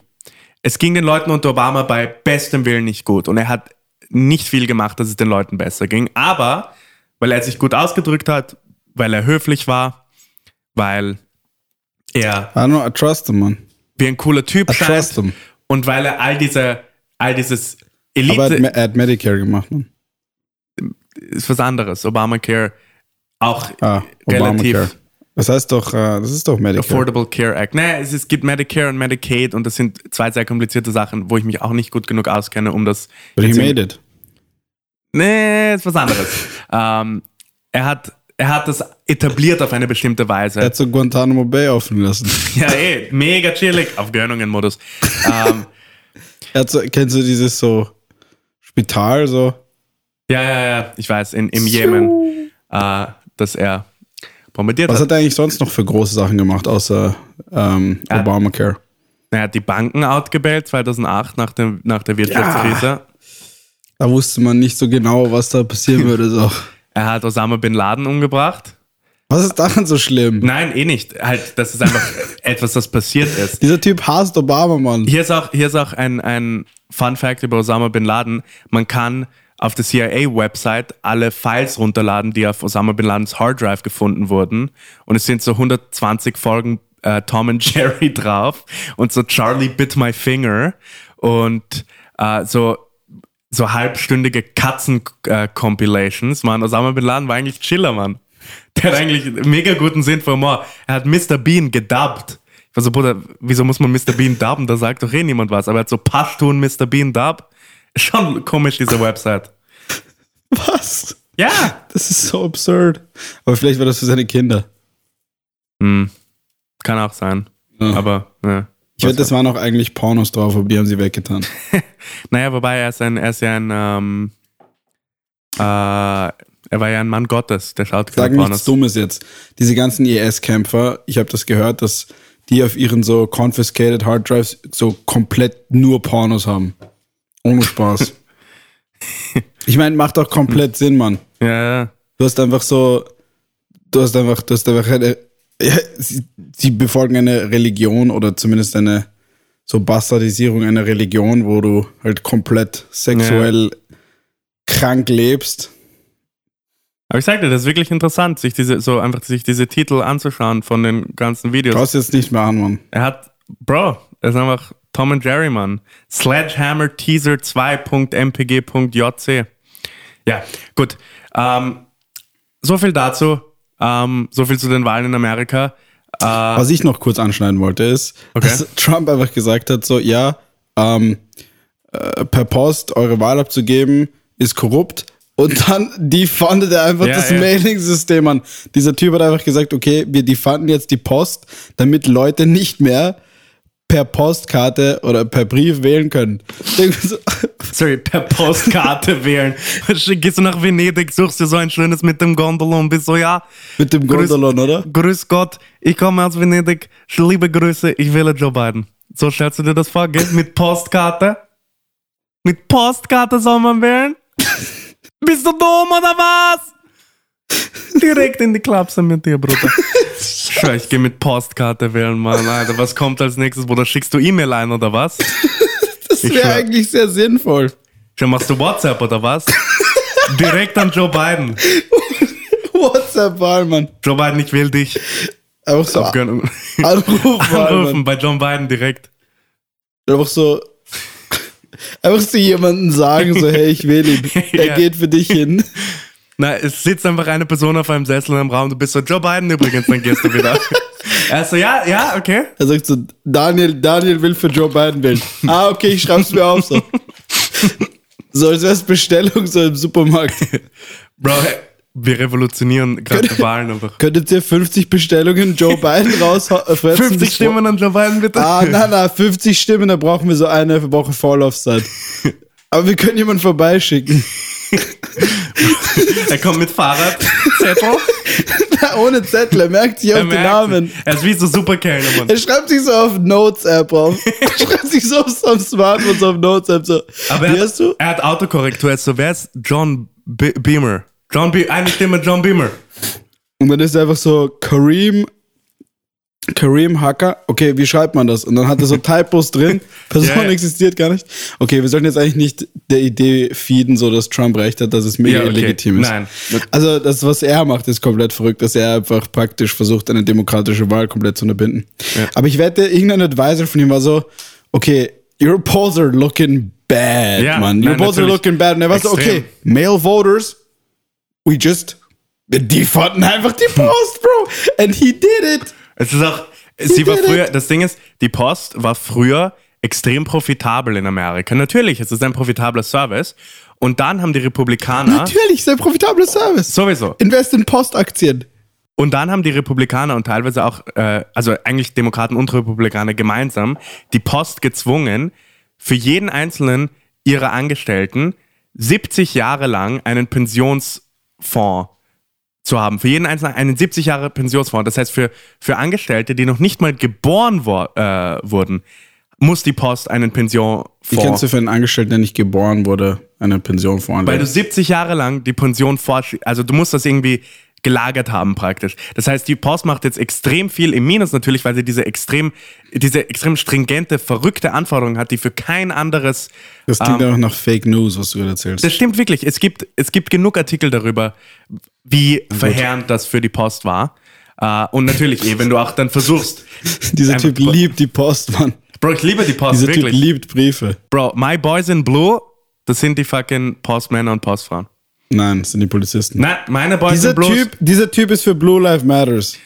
Es ging den Leuten unter Obama bei bestem Willen nicht gut und er hat nicht viel gemacht, dass es den Leuten besser ging. Aber weil er sich gut ausgedrückt hat, weil er höflich war, weil er I don't know, I trust him, man. wie ein cooler Typ I scheint und weil er all diese, all dieses Aber er hat, Elite Me- er hat Medicare gemacht, man. ist was anderes. Obamacare auch Ah, relativ Obamacare. Das heißt doch, äh, das ist doch Medicare. Affordable Care Act. Nee, es, es gibt Medicare und Medicaid und das sind zwei sehr komplizierte Sachen, wo ich mich auch nicht gut genug auskenne, um das. But he made it. Nee, ist was anderes. ähm, er, hat, er hat das etabliert auf eine bestimmte Weise. Er hat so Guantanamo Bay offen lassen. ja, eh, mega chillig auf Gönnungen-Modus. ähm, Er hat so, kennst du dieses so Spital, so? ja, ja, ja, ich weiß, in, im Jemen, äh, dass er bombardiert Was hat. hat er eigentlich sonst noch für große Sachen gemacht, außer ähm, Ja. Obamacare? Er hat die Banken outgebellt 2008 nach, dem, nach der Wirtschaftskrise. Da wusste man nicht so genau, was da passieren würde. So. Er hat Osama Bin Laden umgebracht. Was ist daran so schlimm? Nein, eh nicht. Halt, das ist einfach etwas, das passiert ist. Dieser Typ hasst Obama, Mann. Hier ist auch, hier ist auch ein, ein Fun Fact über Osama Bin Laden. Man kann auf der CIA-Website alle Files runterladen, die auf Osama Bin Ladens Hard Drive gefunden wurden. Und es sind so 120 Folgen äh, Tom and Jerry drauf und so Charlie Bit My Finger und äh, so so halbstündige Katzen-Compilations, Mann. Osama Bin Laden war eigentlich Chiller, Mann. Der hat eigentlich mega guten Sinn für Humor. Er hat Mr. Bean gedubbt. Ich war so, Bruder, wieso muss man Mr. Bean dubben? Da sagt doch eh niemand was. Aber er hat so Pashtun Mr. Bean dub. Schon komisch, diese Website. Was? Ja. Das ist so absurd. Aber vielleicht war das für seine Kinder. Hm. Kann auch sein. Ja. Aber, ja. Ich wette, das waren auch eigentlich Pornos drauf, aber die haben sie weggetan. Naja, wobei er ist, ein, er ist ja ein, ähm, äh, er war ja ein Mann Gottes, der schaut Sag keine nichts Pornos. Dummes jetzt. Diese ganzen IS-Kämpfer, ich habe das gehört, dass die auf ihren so confiscated Hard Drives so komplett nur Pornos haben. Ohne Spaß. ich meine, macht doch komplett Sinn, Mann. Ja, ja. Du hast einfach so, du hast einfach, du hast einfach eine, ja, sie, sie befolgen eine Religion oder zumindest eine so Bastardisierung einer Religion, wo du halt komplett sexuell krank lebst. Aber ich sag dir, das ist wirklich interessant, sich diese, so einfach sich diese Titel anzuschauen von den ganzen Videos. Brauchst jetzt nicht mehr an, Mann. Er hat, Bro, er ist einfach Tom and Jerry, Mann. Sledgehammer Teaser 2.mpg.jc. Ja, gut. Ähm, so viel dazu. Ähm, so viel zu den Wahlen in Amerika. Äh, Was ich noch kurz anschneiden wollte, ist, Okay. dass Trump einfach gesagt hat: so, ja, ähm, äh, per Post eure Wahl abzugeben, ist korrupt. Und dann defundet er einfach Ja, das ja. Mailing-System an. Dieser Typ hat einfach gesagt, okay, wir defunden jetzt die Post, damit Leute nicht mehr per Postkarte oder per Brief wählen können. Sorry, per Postkarte wählen. Gehst du nach Venedig, suchst dir so ein schönes mit dem Gondola und bist so, ja, Mit dem Grüß- Gondolon, oder? grüß Gott, ich komme aus Venedig, liebe Grüße, ich wähle Joe Biden. So stellst du dir das vor, gell? Mit Postkarte? Mit Postkarte soll man wählen? Bist du dumm oder was? Direkt in die Klapse mit dir, Bruder. Schau, ich geh mit Postkarte wählen, Mann. Alter, was kommt als nächstes, Bruder? Schickst du E-Mail ein oder was? Das wäre schwör. eigentlich sehr sinnvoll. Schau, machst du WhatsApp oder was? Direkt an Joe Biden. WhatsApp-Wahl, Mann. Joe Biden, ich will dich. Einfach so Anrufen Mann. bei John Biden direkt. Einfach so. Einfach so jemanden sagen, so, hey, ich will ihn. Er Ja. geht für dich hin. Na, es sitzt einfach eine Person auf einem Sessel im Raum, du bist so, Joe Biden übrigens, dann gehst du wieder. er so, ja, ja, okay. Er sagt so, Daniel, Daniel will für Joe Biden wählen. Ah, okay, ich schreib's mir auf so. So, als wär's Bestellung so im Supermarkt. Bro, wir revolutionieren gerade die Wahlen einfach. Könntet ihr 50 Bestellungen Joe Biden rausfressen? 50 Stimmen an Joe Biden, bitte. Ah, nein, nein, 50 Stimmen, da brauchen wir so eine Woche Vorlaufzeit. Aber wir können jemanden vorbeischicken. Er kommt mit Fahrrad, Zettel. Ohne Zettel, er merkt sich Er auf den Namen. Er ist wie so Superkellner, Mann. Er schreibt sich so auf Notes-App auf. Er schreibt sich so auf seinem Smartphone so auf Notes-App so. Aber er hat, er hat Autokorrektur. Er ist so, wer ist John Be Beamer? John Be eine Stimme John Beamer. Und dann ist er einfach so Kareem, Kareem Hacker. Okay, wie schreibt man das? Und dann hat er so Typos drin. Person ja. existiert gar nicht. Okay, wir sollten jetzt eigentlich nicht der Idee feeden, so dass Trump recht hat, dass es mega Ja, okay. illegitim ist. Nein. Also das, was er macht, ist komplett verrückt, dass er einfach praktisch versucht, eine demokratische Wahl komplett zu unterbinden. Ja. Aber ich wette, irgendein Advisor von ihm war so, okay, your polls are looking bad, Ja, man. Your nein, polls are looking bad. Und er war so, okay, male voters, we just, die fanden einfach die Post, Bro. And he did it. Es ist auch, sie war früher, das Ding ist, die Post war früher extrem profitabel in Amerika. Natürlich, es ist ein profitabler Service. Und dann haben die Republikaner, Natürlich, ist ein profitabler Service. sowieso, Invest in Postaktien. und dann haben die Republikaner und teilweise auch, äh, also eigentlich Demokraten und Republikaner gemeinsam, die Post gezwungen, für jeden einzelnen ihrer Angestellten 70 Jahre lang einen Pensionsfonds zu haben. Für jeden einzelnen einen 70 Jahre Pensionsfonds. Das heißt, für, für Angestellte, die noch nicht mal geboren wo, äh, wurden, muss die Post einen Wie kennst du für einen Angestellten, der nicht geboren wurde, eine Pension Weil voranlegen? du 70 Jahre lang die Pension forsch, also du musst das irgendwie gelagert haben praktisch. Das heißt, die Post macht jetzt extrem viel im Minus natürlich, weil sie diese extrem, diese extrem stringente, verrückte Anforderung hat, die für kein anderes Das klingt einfach nach Fake News, was du gerade erzählst. Das stimmt wirklich. Es gibt, es gibt genug Artikel darüber, wie verheerend das für die Post war. Äh, und natürlich, eh, wenn du auch dann versuchst. Dieser Typ liebt die Post, Mann. Bro, ich liebe die Post, Dieser Typ wirklich. liebt Briefe. Bro, my boys in blue, das sind die fucking Postmänner und Postfrauen. Nein, das sind die Polizisten. Nein, meine Boys dieser, in blue typ, dieser Typ ist für Blue Lives Matters.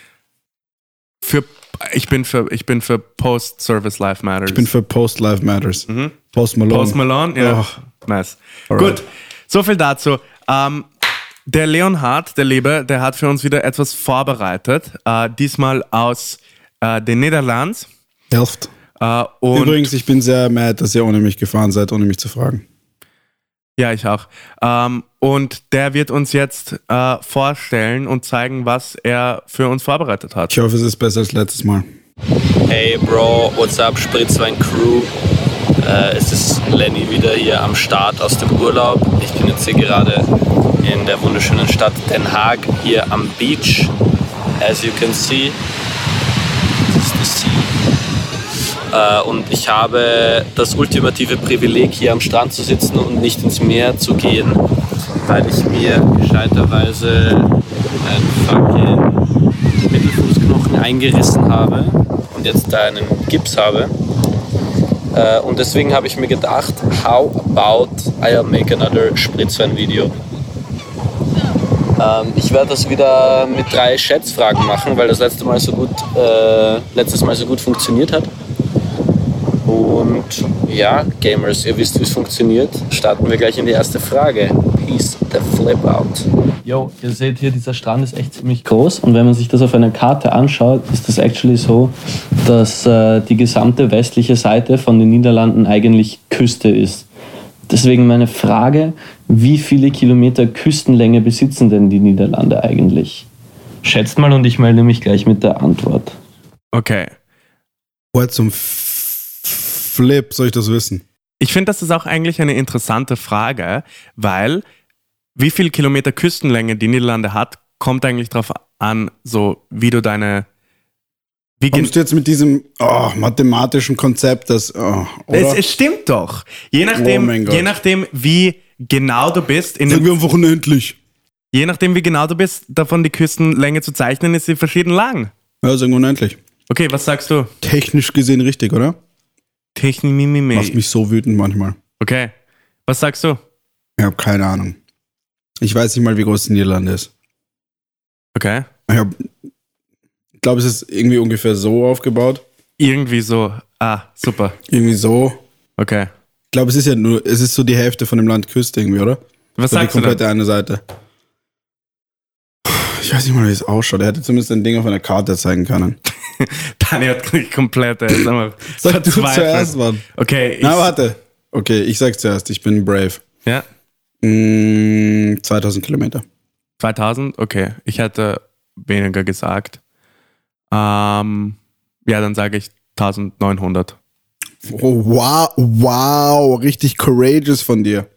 für, ich bin für, ich bin für Post-Service Life Matters. Ich bin für Post Lives Matters. Post Malone. Mhm. Post Malone, ja. Oh. Nice. Alright. Gut, so viel dazu. Ähm, der Leonhard, der Liebe, der hat für uns wieder etwas vorbereitet. Äh, diesmal aus äh, den Niederlanden. Helft. Äh, und Übrigens, ich bin sehr mad, dass ihr ohne mich gefahren seid, ohne mich zu fragen. Ja, ich auch. Ähm, und der wird uns jetzt äh, vorstellen und zeigen, was er für uns vorbereitet hat. Ich hoffe, es ist besser als letztes Mal. Hey Bro, what's up, Spritzwein Crew? Äh, es ist Lenny wieder hier am Start aus dem Urlaub. Ich bin jetzt hier gerade in der wunderschönen Stadt Den Haag, hier am Beach. As you can see, this is the sea. Äh, und ich habe das ultimative Privileg, hier am Strand zu sitzen und nicht ins Meer zu gehen, weil ich mir gescheiterweise einen fucking Mittelfußknochen eingerissen habe und jetzt da einen Gips habe. Äh, und deswegen habe ich mir gedacht, how about I make another Spritzwein-Video? Ähm, ich werde das wieder mit drei Schätzfragen machen, weil das letzte Mal so gut, äh, letztes Mal so gut funktioniert hat. Und ja, Gamers, ihr wisst, wie es funktioniert. Starten wir gleich in die erste Frage. Peace the flip out. Jo, ihr seht hier, dieser Strand ist echt ziemlich groß und wenn man sich das auf einer Karte anschaut, ist das actually so, dass äh, die gesamte westliche Seite von den Niederlanden eigentlich Küste ist. Deswegen meine Frage, wie viele Kilometer Küstenlänge besitzen denn die Niederlande eigentlich? Schätzt mal und ich melde mich gleich mit der Antwort. Okay. Woher zum Flip soll ich das wissen? Ich finde, das ist auch eigentlich eine interessante Frage, weil wie viel Kilometer Küstenlänge die Niederlande hat, kommt eigentlich darauf an, so wie du deine. Wie Kommst du jetzt mit diesem oh, mathematischen Konzept, das. Oh, es, es stimmt doch. Je Oh nachdem, Gott. je nachdem, wie genau du bist, in Sagen wir einfach unendlich. je nachdem, wie genau du bist, davon die Küstenlänge zu zeichnen, ist sie verschieden lang. Ja, sagen wir unendlich. Okay, was sagst du? Technisch gesehen richtig, oder? Macht Technimimimi. mich so wütend manchmal. Okay. Was sagst du? Ich habe keine Ahnung. Ich weiß nicht mal, wie groß die Niederlande ist. Okay. Ich, hab, ich glaube, es ist irgendwie ungefähr so aufgebaut. Irgendwie so. Ah, super. Irgendwie so. Okay. Ich glaube, es ist ja nur, es ist so die Hälfte von dem Land Küste irgendwie, oder? Was So die sagst du denn? komplette eine Seite. Ich weiß nicht mal, wie es ausschaut. Er hätte zumindest ein Ding auf einer Karte zeigen können. Dani hat mich komplett. Er ist einfach Sag du zuerst, Mann. Okay, ich, Na, warte. Okay, ich sag zuerst. Ich bin brave. Ja, Mm, 2000 Kilometer. 2000, okay. Ich hätte weniger gesagt. Ähm, ja, dann sage ich 1900. Oh, wow, wow, richtig courageous von dir.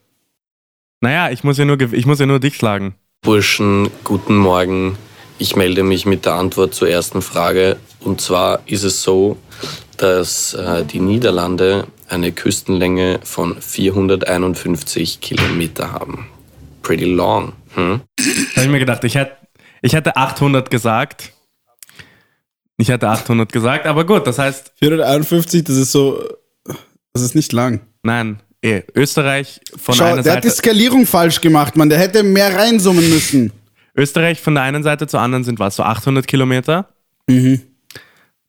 Naja, ich muss ja nur, ich muss ja nur dich schlagen. Burschen, guten Morgen. Ich melde mich mit der Antwort zur ersten Frage. Und zwar ist es so, dass äh, die Niederlande eine Küstenlänge von 451 Kilometer haben. Pretty long. Hm? Da habe ich mir gedacht, ich hätte, ich hätte 800 gesagt. Ich hätte 800 gesagt, aber gut, das heißt, 451, das ist so, das ist nicht lang. nein, eh, Österreich von Schau, einer der hat die Seite, Skalierung falsch gemacht, Mann. Der hätte mehr reinsummen müssen. Österreich von der einen Seite zur anderen sind was, so 800 Kilometer. Mhm.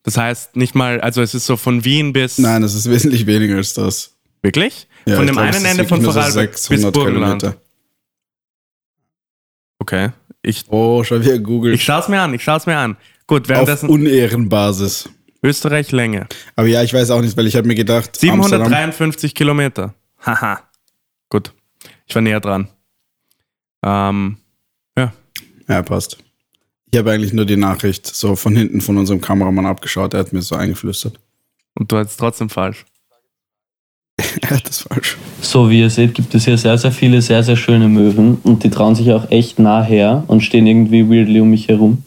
Das heißt nicht mal, also es ist so von Wien bis, Nein, das ist wesentlich weniger als das. wirklich? Ja, von dem glaub, einen Ende von nur so Vorarlberg bis 600 Burgenland. Kilometer. Okay, ich, Oh, schau, wie er googelt. ich schaue es mir an, ich schaue es mir an. Gut, Auf währenddessen Unehrenbasis. Österreich Länge. Aber ja, ich weiß auch nicht, weil ich habe mir gedacht, Amsterdam, 753 Kilometer. Haha. Gut. Ich war näher dran. Ähm. Ja, passt. Ich habe eigentlich nur die Nachricht so von hinten von unserem Kameramann abgeschaut. Er hat mir so eingeflüstert. Und du hattest trotzdem falsch. er hat das falsch. So wie ihr seht, gibt es hier sehr, sehr viele sehr, sehr schöne Möwen und die trauen sich auch echt nah her und stehen irgendwie weirdly um mich herum.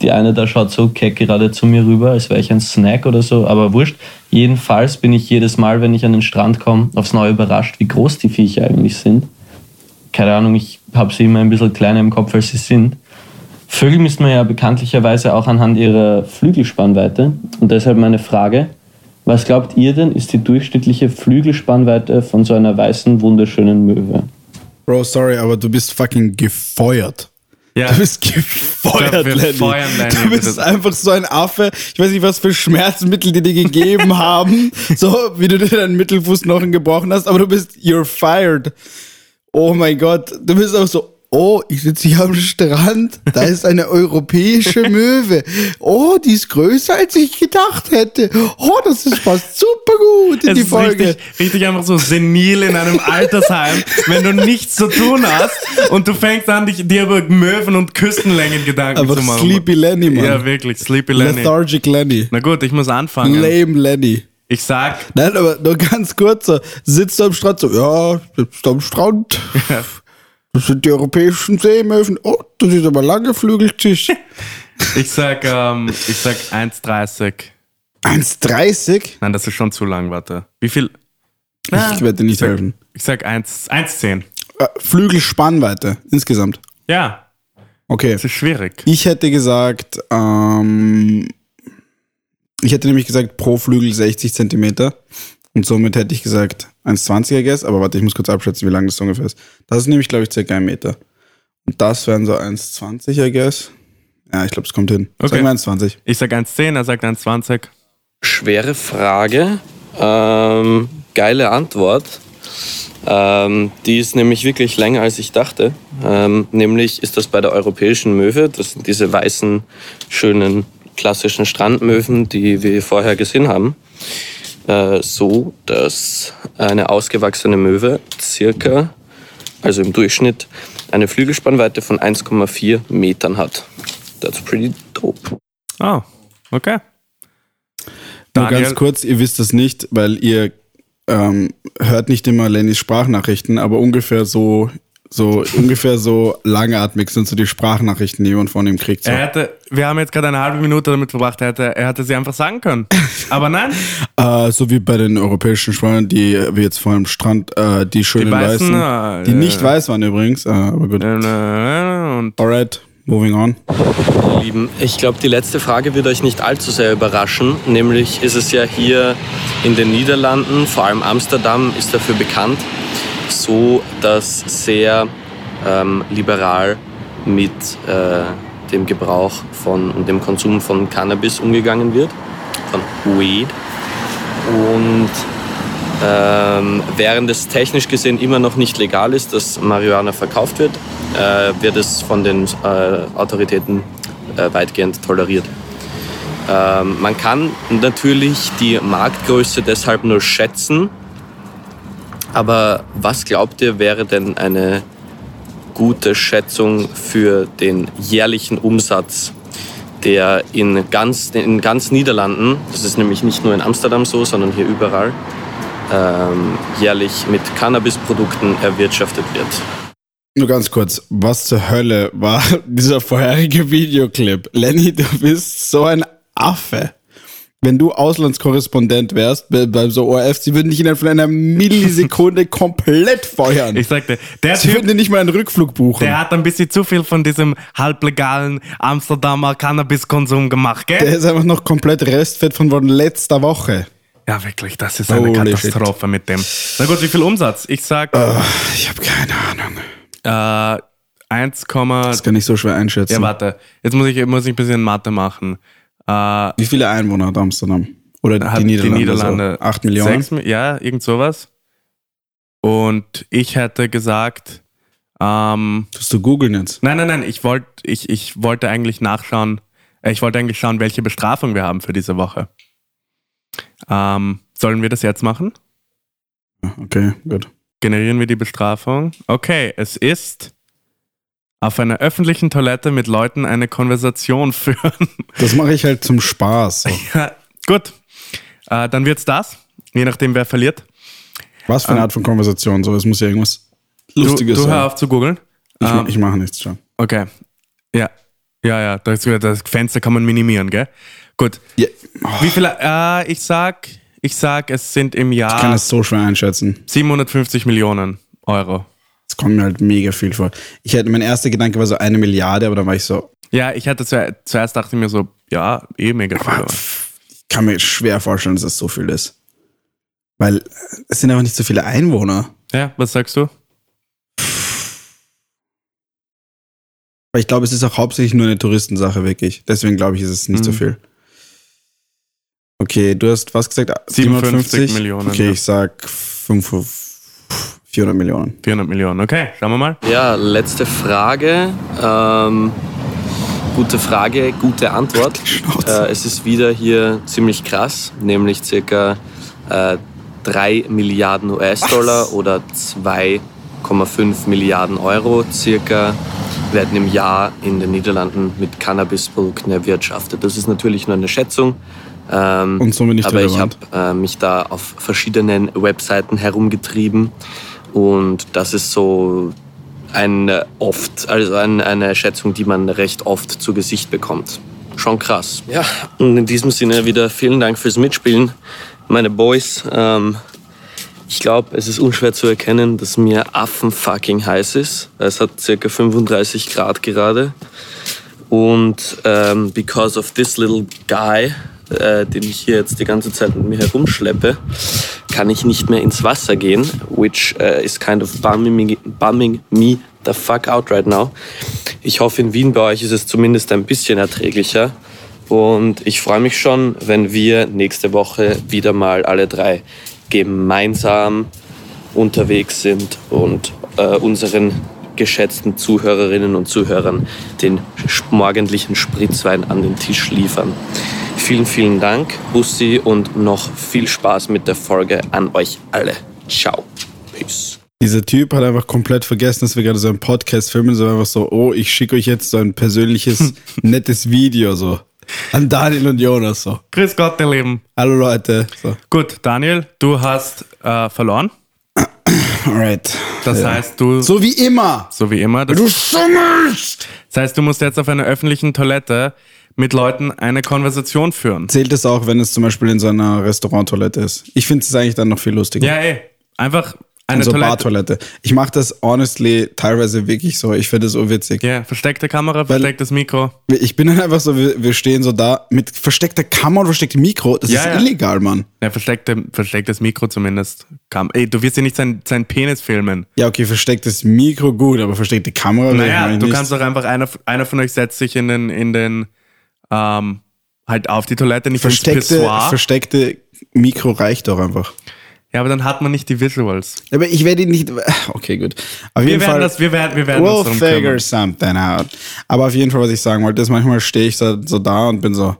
Die eine da schaut so keck gerade zu mir rüber, als wäre ich ein Snack oder so, aber wurscht. Jedenfalls bin ich jedes Mal, wenn ich an den Strand komme, aufs Neue überrascht, wie groß die Viecher eigentlich sind. Keine Ahnung, ich habe sie immer ein bisschen kleiner im Kopf, als sie sind. Vögel misst man ja bekanntlicherweise auch anhand ihrer Flügelspannweite. Und deshalb meine Frage, was glaubt ihr denn, ist die durchschnittliche Flügelspannweite von so einer weißen, wunderschönen Möwe? Bro, sorry, aber du bist fucking gefeuert. Ja. Du bist Ich gefeuert, Lenny. feuern Lenny, Du bist bitte. einfach so ein Affe. Ich weiß nicht, was für Schmerzmittel die dir gegeben haben. So, wie du dir deinen Mittelfußknochen gebrochen hast, aber du bist, you're fired. Oh mein Gott. Du bist auch so, oh, ich sitze hier am Strand. Da ist eine europäische Möwe. Oh, die ist größer, als ich gedacht hätte. Oh, das ist passt super gut in Es die ist Folge. richtig, richtig einfach so senil in einem Altersheim, wenn du nichts zu tun hast und du fängst an, dich, dir über Möwen und Küstenlängen Gedanken Aber zu machen. Sleepy Lenny, Mann. Ja, wirklich, Sleepy Lenny. Lethargic Lenny. Na gut, ich muss anfangen. Lame Lenny. Ich sag, Nein, aber nur ganz kurz so. Sitzt du am Strand so, ja, sitzt am Strand. Das sind die europäischen Seemöwen. Oh, das ist aber lange Flügeltisch. ich sag, ähm, ich sag 1,30. 1,30? Nein, das ist schon zu lang, warte. Wie viel? Ich werde dir nicht ich sag, helfen. Ich sag 1 1,10. Äh, Flügelspannweite insgesamt. Ja, Okay. das ist schwierig. Ich hätte gesagt, ähm, ich hätte nämlich gesagt pro Flügel 60 Zentimeter. Und somit hätte ich gesagt 1,20 I guess. Aber warte, ich muss kurz abschätzen, wie lang das ungefähr ist. Das ist nämlich, glaube ich, circa ein Meter. Und das wären so 1,20 I guess. Ja, ich glaube, es kommt hin. Okay. Sagen wir 1,20. Ich sag 1,10, er sagt 1,20. Schwere Frage. Ähm, geile Antwort. Ähm, die ist nämlich wirklich länger als ich dachte. Ähm, nämlich ist das bei der europäischen Möwe. Das sind diese weißen, schönen, klassischen Strandmöwen, die wir vorher gesehen haben. Äh, so, dass eine ausgewachsene Möwe circa, also im Durchschnitt, eine Flügelspannweite von 1,4 Metern hat. That's pretty dope. Oh, okay. Nur Daniel- ganz kurz, ihr wisst es nicht, weil ihr ähm, hört nicht immer Lennys Sprachnachrichten, aber ungefähr so, so ungefähr so langatmig sind so die Sprachnachrichten, die man von ihm kriegt. So. Er hätte, wir haben jetzt gerade eine halbe Minute damit verbracht, er hätte, er hätte sie einfach sagen können. Aber nein, Äh, so wie bei den europäischen Schweinen, die wie jetzt vor dem Strand, äh, die schönen Die weißen, weißen, äh, die nicht äh, weiß waren übrigens, äh, aber gut. äh, und Alright, moving on. Ihr Lieben, ich glaube, die letzte Frage wird euch nicht allzu sehr überraschen. Nämlich ist es ja hier in den Niederlanden, vor allem Amsterdam, ist dafür bekannt, so dass sehr ähm, liberal mit äh, dem Gebrauch von und dem Konsum von Cannabis umgegangen wird, von Weed. Und ähm, während es technisch gesehen immer noch nicht legal ist, dass Marihuana verkauft wird, äh, wird es von den äh, Autoritäten äh, weitgehend toleriert. Ähm, man kann natürlich die Marktgröße deshalb nur schätzen, aber was glaubt ihr wäre denn eine gute Schätzung für den jährlichen Umsatz, der in ganz, in ganz Niederlanden, das ist nämlich nicht nur in Amsterdam so, sondern hier überall, ähm, jährlich mit Cannabisprodukten erwirtschaftet wird. Nur ganz kurz, was zur Hölle war dieser vorherige Videoclip? Lenny, du bist so ein Affe. Wenn du Auslandskorrespondent wärst bei, bei so ORF, sie würden dich innerhalb von einer Millisekunde komplett feuern. ich sagte, der sie Typ, würden dir nicht mal einen Rückflug buchen. der hat ein bisschen zu viel von diesem halblegalen Amsterdamer Cannabiskonsum gemacht, gell? Der ist einfach noch komplett restfett von von letzter Woche. ja, wirklich, das ist eine Holy Katastrophe mit dem. Na gut, wie viel Umsatz? Ich sag Ich habe keine Ahnung. äh, 1, Das kann ich so schwer einschätzen. ja, warte, jetzt muss ich, muss ich ein bisschen Mathe machen. Äh, Wie viele Einwohner hat Amsterdam? Oder hat die Niederlande? die Niederlande so? Acht Millionen? Sechs, Mi- ja, irgend sowas. Und ich hätte gesagt, ähm, Tust du googeln jetzt? nein, nein, nein, ich, wollt, ich, ich wollte eigentlich nachschauen, äh, ich wollte eigentlich schauen, welche Bestrafung wir haben für diese Woche. Ähm, sollen wir das jetzt machen? Okay, gut. Generieren wir die Bestrafung? Okay, es ist auf einer öffentlichen Toilette mit Leuten eine Konversation führen. Das mache ich halt zum Spaß. So. ja, gut, äh, dann wird's das, je nachdem wer verliert. Was für eine Art von Konversation? So, es muss ja irgendwas Du, Lustiges du hör sein. auf zu googeln. Ich, Ähm, ich mache nichts schon. Okay. Ja. Ja, ja, das, das Fenster kann man minimieren, gell? Gut. Ja, oh, Wie viele? Äh, ich sag, ich sag, es sind im ich kann Jahr es so schwer einschätzen. 750 Millionen Euro. Es kommt mir halt mega viel vor. Ich hätte, mein erster Gedanke war so eine Milliarde, aber dann war ich so, Ja, ich hatte zu, zuerst dachte ich mir so, ja, eh mega viel. aber- ich kann mir schwer vorstellen, dass es so viel ist. Weil es sind einfach nicht so viele Einwohner. Ja, was sagst du? Weil ich glaube, es ist auch hauptsächlich nur eine Touristensache, wirklich. Deswegen glaube ich, ist es nicht so Mhm. viel. Okay, du hast was gesagt? 57 Millionen, Okay, ja. ich sag 5, 400 Millionen. 400 Millionen, okay, schauen wir mal. Ja, letzte Frage. Ähm, gute Frage, gute Antwort. Äh, es ist wieder hier ziemlich krass, nämlich circa äh, 3 Milliarden US-Dollar oder 2,5 Milliarden Euro circa werden im Jahr in den Niederlanden mit Cannabisprodukten erwirtschaftet. Das ist natürlich nur eine Schätzung. Ähm, Und somit nicht aber ich habe relevant. äh, mich da auf verschiedenen Webseiten herumgetrieben und das ist so ein äh, oft, also ein, eine Schätzung, die man recht oft zu Gesicht bekommt. Schon krass. Ja, und in diesem Sinne wieder vielen Dank fürs Mitspielen, meine Boys. Ähm, Ich glaube, es ist unschwer zu erkennen, dass mir Affen fucking heiß ist. Es hat circa 35 Grad gerade. Und ähm, because of this little guy, äh, den ich hier jetzt die ganze Zeit mit mir herumschleppe, kann ich nicht mehr ins Wasser gehen, which uh, is kind of bumming me, bumming me the fuck out right now. Ich hoffe, in Wien bei euch ist es zumindest ein bisschen erträglicher. Und ich freue mich schon, wenn wir nächste Woche wieder mal alle drei gemeinsam unterwegs sind und äh, unseren geschätzten Zuhörerinnen und Zuhörern den morgendlichen Spritzwein an den Tisch liefern. Vielen, vielen Dank, Bussi, und noch viel Spaß mit der Folge an euch alle. Ciao. Peace. Dieser Typ hat einfach komplett vergessen, dass wir gerade so einen Podcast filmen, so einfach so, oh, ich schicke euch jetzt so ein persönliches, nettes Video, so. An Daniel und Jonas, so. Grüß Gott, ihr Lieben. Hallo Leute. So. Gut, Daniel, du hast äh, verloren. Alright. Das Ja. heißt, du, So wie immer. so wie immer, das, Du schummelst! das heißt, du musst jetzt auf einer öffentlichen Toilette mit Leuten eine Konversation führen. Zählt es auch, wenn es zum Beispiel in so einer Restauranttoilette ist? Ich finde es eigentlich dann noch viel lustiger. Ja, ey. Einfach eine so Toilette. Bartoilette. Ich mache das honestly teilweise wirklich so. Ich finde es so witzig. Ja, versteckte Kamera, verstecktes Mikro. Ich bin dann einfach so, wir, wir stehen so da mit versteckter Kamera und verstecktem Mikro. Das Ja, ist ja. illegal, Mann. Ja, versteckte, verstecktes Mikro zumindest. Kam. Ey, du wirst ja nicht sein, sein Penis filmen. Ja, okay, verstecktes Mikro gut, aber versteckte Kamera. Naja, du nicht. kannst doch einfach, einer, einer von euch setzt sich in den, in den, ähm, halt auf die Toilette, nicht versteckte, versteckte Mikro reicht doch einfach. ja, aber dann hat man nicht die Visuals. Aber ich werde ihn nicht. Okay, gut. Auf Wir jeden werden Fall. das, wir werden, wir werden We'll darum figure kümmern. something out. Aber auf jeden Fall, was ich sagen wollte, ist, manchmal stehe ich so, so da und bin so,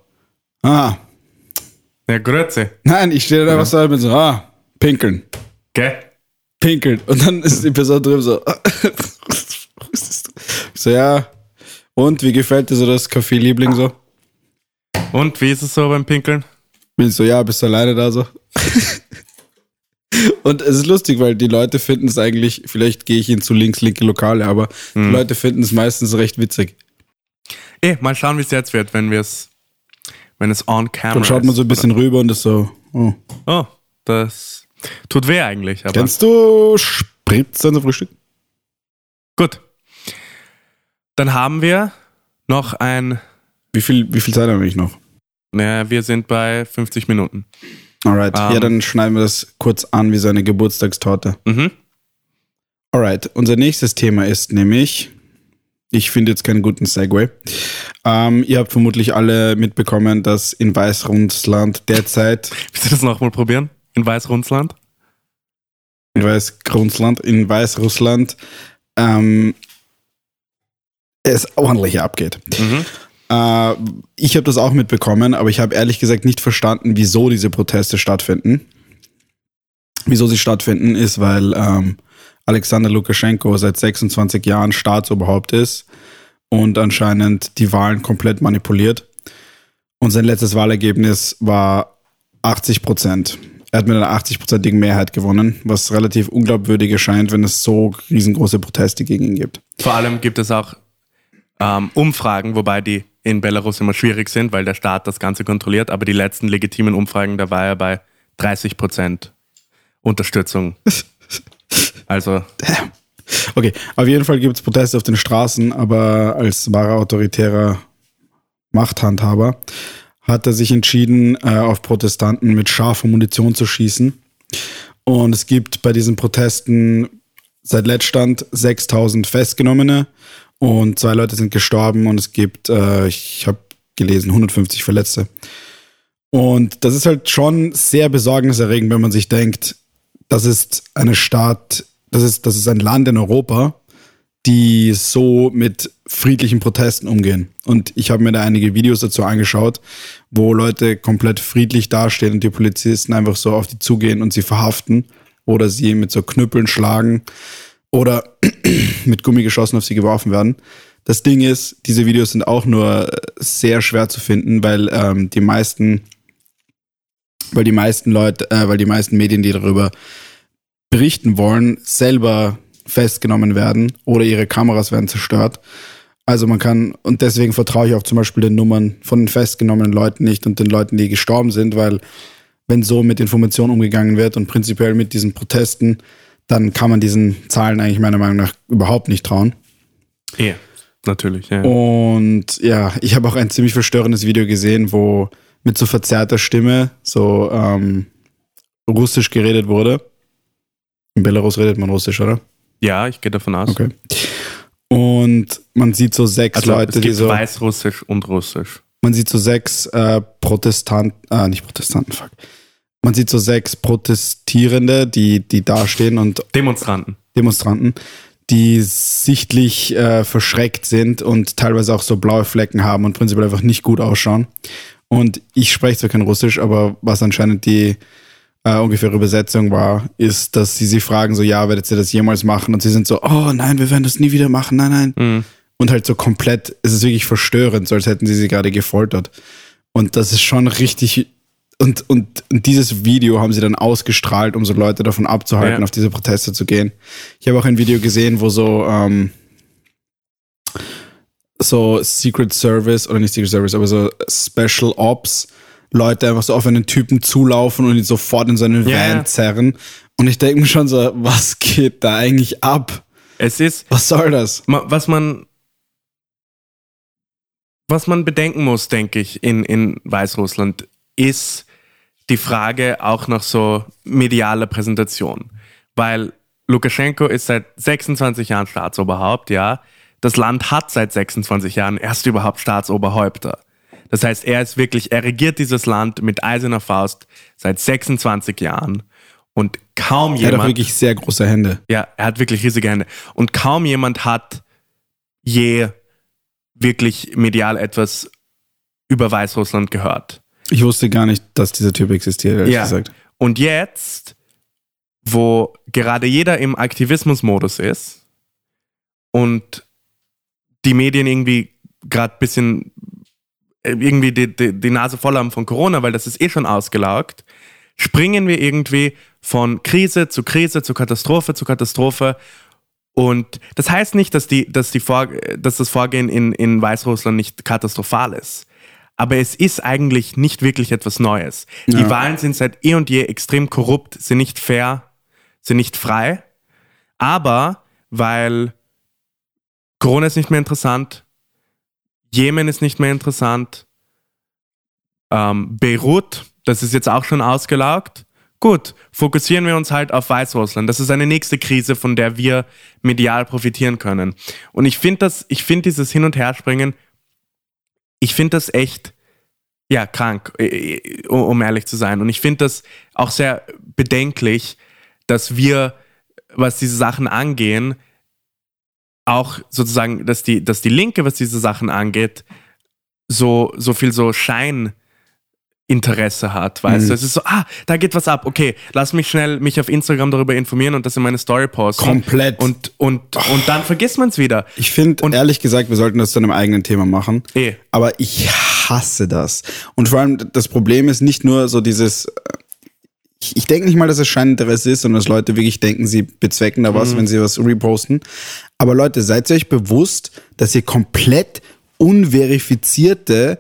ah, Ja, grüezi. nein, ich stehe da einfach so und bin so, ah, pinkeln, Gell? pinkeln. Und dann ist die Person drüben so, so, ja, und wie gefällt dir so das Kaffee-Liebling so? Und wie ist es so beim Pinkeln? Bin ich so, ja, bist du alleine da so? Und es ist lustig, weil die Leute finden es eigentlich, vielleicht gehe ich in zu links-linke Lokale, aber Mhm. die Leute finden es meistens recht witzig. Eh, mal schauen, wie es jetzt wird, wenn wir es, wenn es on camera Dann schaut man so ein bisschen rüber und ist so, oh. Oh, das tut weh eigentlich, aber Kennst du Spritzen zum Frühstück? gut. Dann haben wir noch ein, Wie viel, wie viel Zeit haben wir eigentlich noch? naja, wir sind bei 50 Minuten. Alright, Ähm. ja, dann schneiden wir das kurz an wie so eine Geburtstagstorte. Mhm. Alright, unser nächstes Thema ist nämlich, ich finde jetzt keinen guten Segway. Ähm, ihr habt vermutlich alle mitbekommen, dass in Weißrussland derzeit, Willst du das nochmal probieren? In Weißrussland? in Weißrussland, in Weißrussland, ähm, es ordentlich abgeht. Mhm. Äh, ich habe das auch mitbekommen, aber ich habe ehrlich gesagt nicht verstanden, wieso diese Proteste stattfinden. Wieso sie stattfinden, ist, weil ähm, Alexander Lukaschenko seit 26 Jahren Staatsoberhaupt ist und anscheinend die Wahlen komplett manipuliert. Und sein letztes Wahlergebnis war 80 Prozent. Er hat mit einer 80-prozentigen Mehrheit gewonnen, was relativ unglaubwürdig erscheint, wenn es so riesengroße Proteste gegen ihn gibt. Vor allem gibt es auch ähm, Umfragen, wobei die in Belarus immer schwierig sind, weil der Staat das Ganze kontrolliert, aber die letzten legitimen Umfragen, da war er bei 30 Prozent Unterstützung. Also, Okay, auf jeden Fall gibt es Proteste auf den Straßen, aber als wahrer autoritärer Machthandhaber hat er sich entschieden, äh, auf Protestanten mit scharfer Munition zu schießen. Und es gibt bei diesen Protesten seit Letztstand 6000 Festgenommene und zwei Leute sind gestorben und es gibt, äh, ich habe gelesen, 150 Verletzte. Und das ist halt schon sehr besorgniserregend, wenn man sich denkt, das ist eine Stadt, das ist, das ist ein Land in Europa, die so mit friedlichen Protesten umgehen. Und ich habe mir da einige Videos dazu angeschaut, wo Leute komplett friedlich dastehen und die Polizisten einfach so auf die zugehen und sie verhaften oder sie mit so Knüppeln schlagen oder mit Gummigeschossen auf sie geworfen werden. Das Ding ist, diese Videos sind auch nur äh, sehr schwer zu finden, weil ähm, die meisten, weil die meisten Leute, äh, weil die meisten Medien, die darüber berichten wollen, selber festgenommen werden oder ihre Kameras werden zerstört. Also man kann, und deswegen vertraue ich auch zum Beispiel den Nummern von den festgenommenen Leuten nicht und den Leuten, die gestorben sind, weil wenn so mit Informationen umgegangen wird und prinzipiell mit diesen Protesten, dann kann man diesen Zahlen eigentlich meiner Meinung nach überhaupt nicht trauen. Eh, natürlich, ja. Und ja, ich habe auch ein ziemlich verstörendes Video gesehen, wo mit so verzerrter Stimme so ähm, Russisch geredet wurde. In Belarus redet man Russisch, oder? Ja, ich gehe davon aus. Okay. Und man sieht so sechs Also Leute, es die gibt so. Weißrussisch und Russisch. Man sieht so sechs äh, Protestanten, ah, nicht Protestanten, fuck. Man sieht so sechs Protestierende, die, die dastehen und Demonstranten. Demonstranten, die sichtlich äh, verschreckt sind und teilweise auch so blaue Flecken haben und prinzipiell einfach nicht gut ausschauen. Und ich spreche zwar kein Russisch, aber was anscheinend die äh, ungefähre Übersetzung war, ist, dass sie sie fragen, so, ja, werdet ihr das jemals machen? Und sie sind so, oh nein, wir werden das nie wieder machen, nein, nein. Und halt so komplett, es ist wirklich verstörend, so als hätten sie sie gerade gefoltert. Und das ist schon richtig, und, und, und dieses Video haben sie dann ausgestrahlt, um so Leute davon abzuhalten, Ja. auf diese Proteste zu gehen. Ich habe auch ein Video gesehen, wo so, ähm, so Secret Service, oder nicht Secret Service, aber so Special Ops, Leute einfach so auf einen Typen zulaufen und ihn sofort in seinen Ja, Van zerren. Und ich denke mir schon so, was geht da eigentlich ab? Es ist, Was soll das? was man, was man bedenken muss, denke ich, in, in Weißrussland, ist die Frage auch nach so medialer Präsentation. Weil Lukaschenko ist seit 26 Jahren Staatsoberhaupt, ja. Das Land hat seit 26 Jahren erst überhaupt Staatsoberhäupter. Das heißt, er ist wirklich, er regiert dieses Land mit eiserner Faust seit 26 Jahren. Und kaum Er hat jemand. auch wirklich sehr große Hände. Ja, er hat wirklich riesige Hände. Und kaum jemand hat je wirklich medial etwas über Weißrussland gehört. Ich wusste gar nicht, dass dieser Typ existiert, ehrlich Ja. gesagt. Und jetzt, wo gerade jeder im Aktivismusmodus ist und die Medien irgendwie gerade ein bisschen äh, irgendwie die, die, die Nase voll haben von Corona, weil das ist eh schon ausgelaugt, springen wir irgendwie von Krise zu Krise, zu Katastrophe zu Katastrophe. Und das heißt nicht, dass, die, dass, die Vor dass das Vorgehen in, in Weißrussland nicht katastrophal ist. Aber es ist eigentlich nicht wirklich etwas Neues. Die Ja. Wahlen sind seit eh und je extrem korrupt, sind nicht fair, sind nicht frei. Aber weil Corona ist nicht mehr interessant, Jemen ist nicht mehr interessant, ähm, Beirut, das ist jetzt auch schon ausgelaugt. Gut, fokussieren wir uns halt auf Weißrussland. Das ist eine nächste Krise, von der wir medial profitieren können. Und ich finde das, ich finde dieses Hin- und Herspringen, ich finde das echt, ja, krank, äh, äh, um ehrlich zu sein. Und ich finde das auch sehr bedenklich, dass wir, was diese Sachen angehen, auch sozusagen, dass die, dass die Linke, was diese Sachen angeht, so, so viel so Scheininteresse hat, weißt Mhm. du? Es ist so, ah, da geht was ab, okay, lass mich schnell mich auf Instagram darüber informieren und das in meine Story posten. Komplett. Und, und, und dann vergisst man es wieder. Ich finde, Und- ehrlich gesagt, wir sollten das zu einem eigenen Thema machen. Eh. Aber ich hasse das. Und vor allem, das Problem ist nicht nur so dieses, äh, ich, ich denke nicht mal, dass es Scheininteresse ist, sondern dass Leute wirklich denken, sie bezwecken da was, wenn sie was reposten. Aber Leute, seid ihr euch bewusst, dass ihr komplett unverifizierte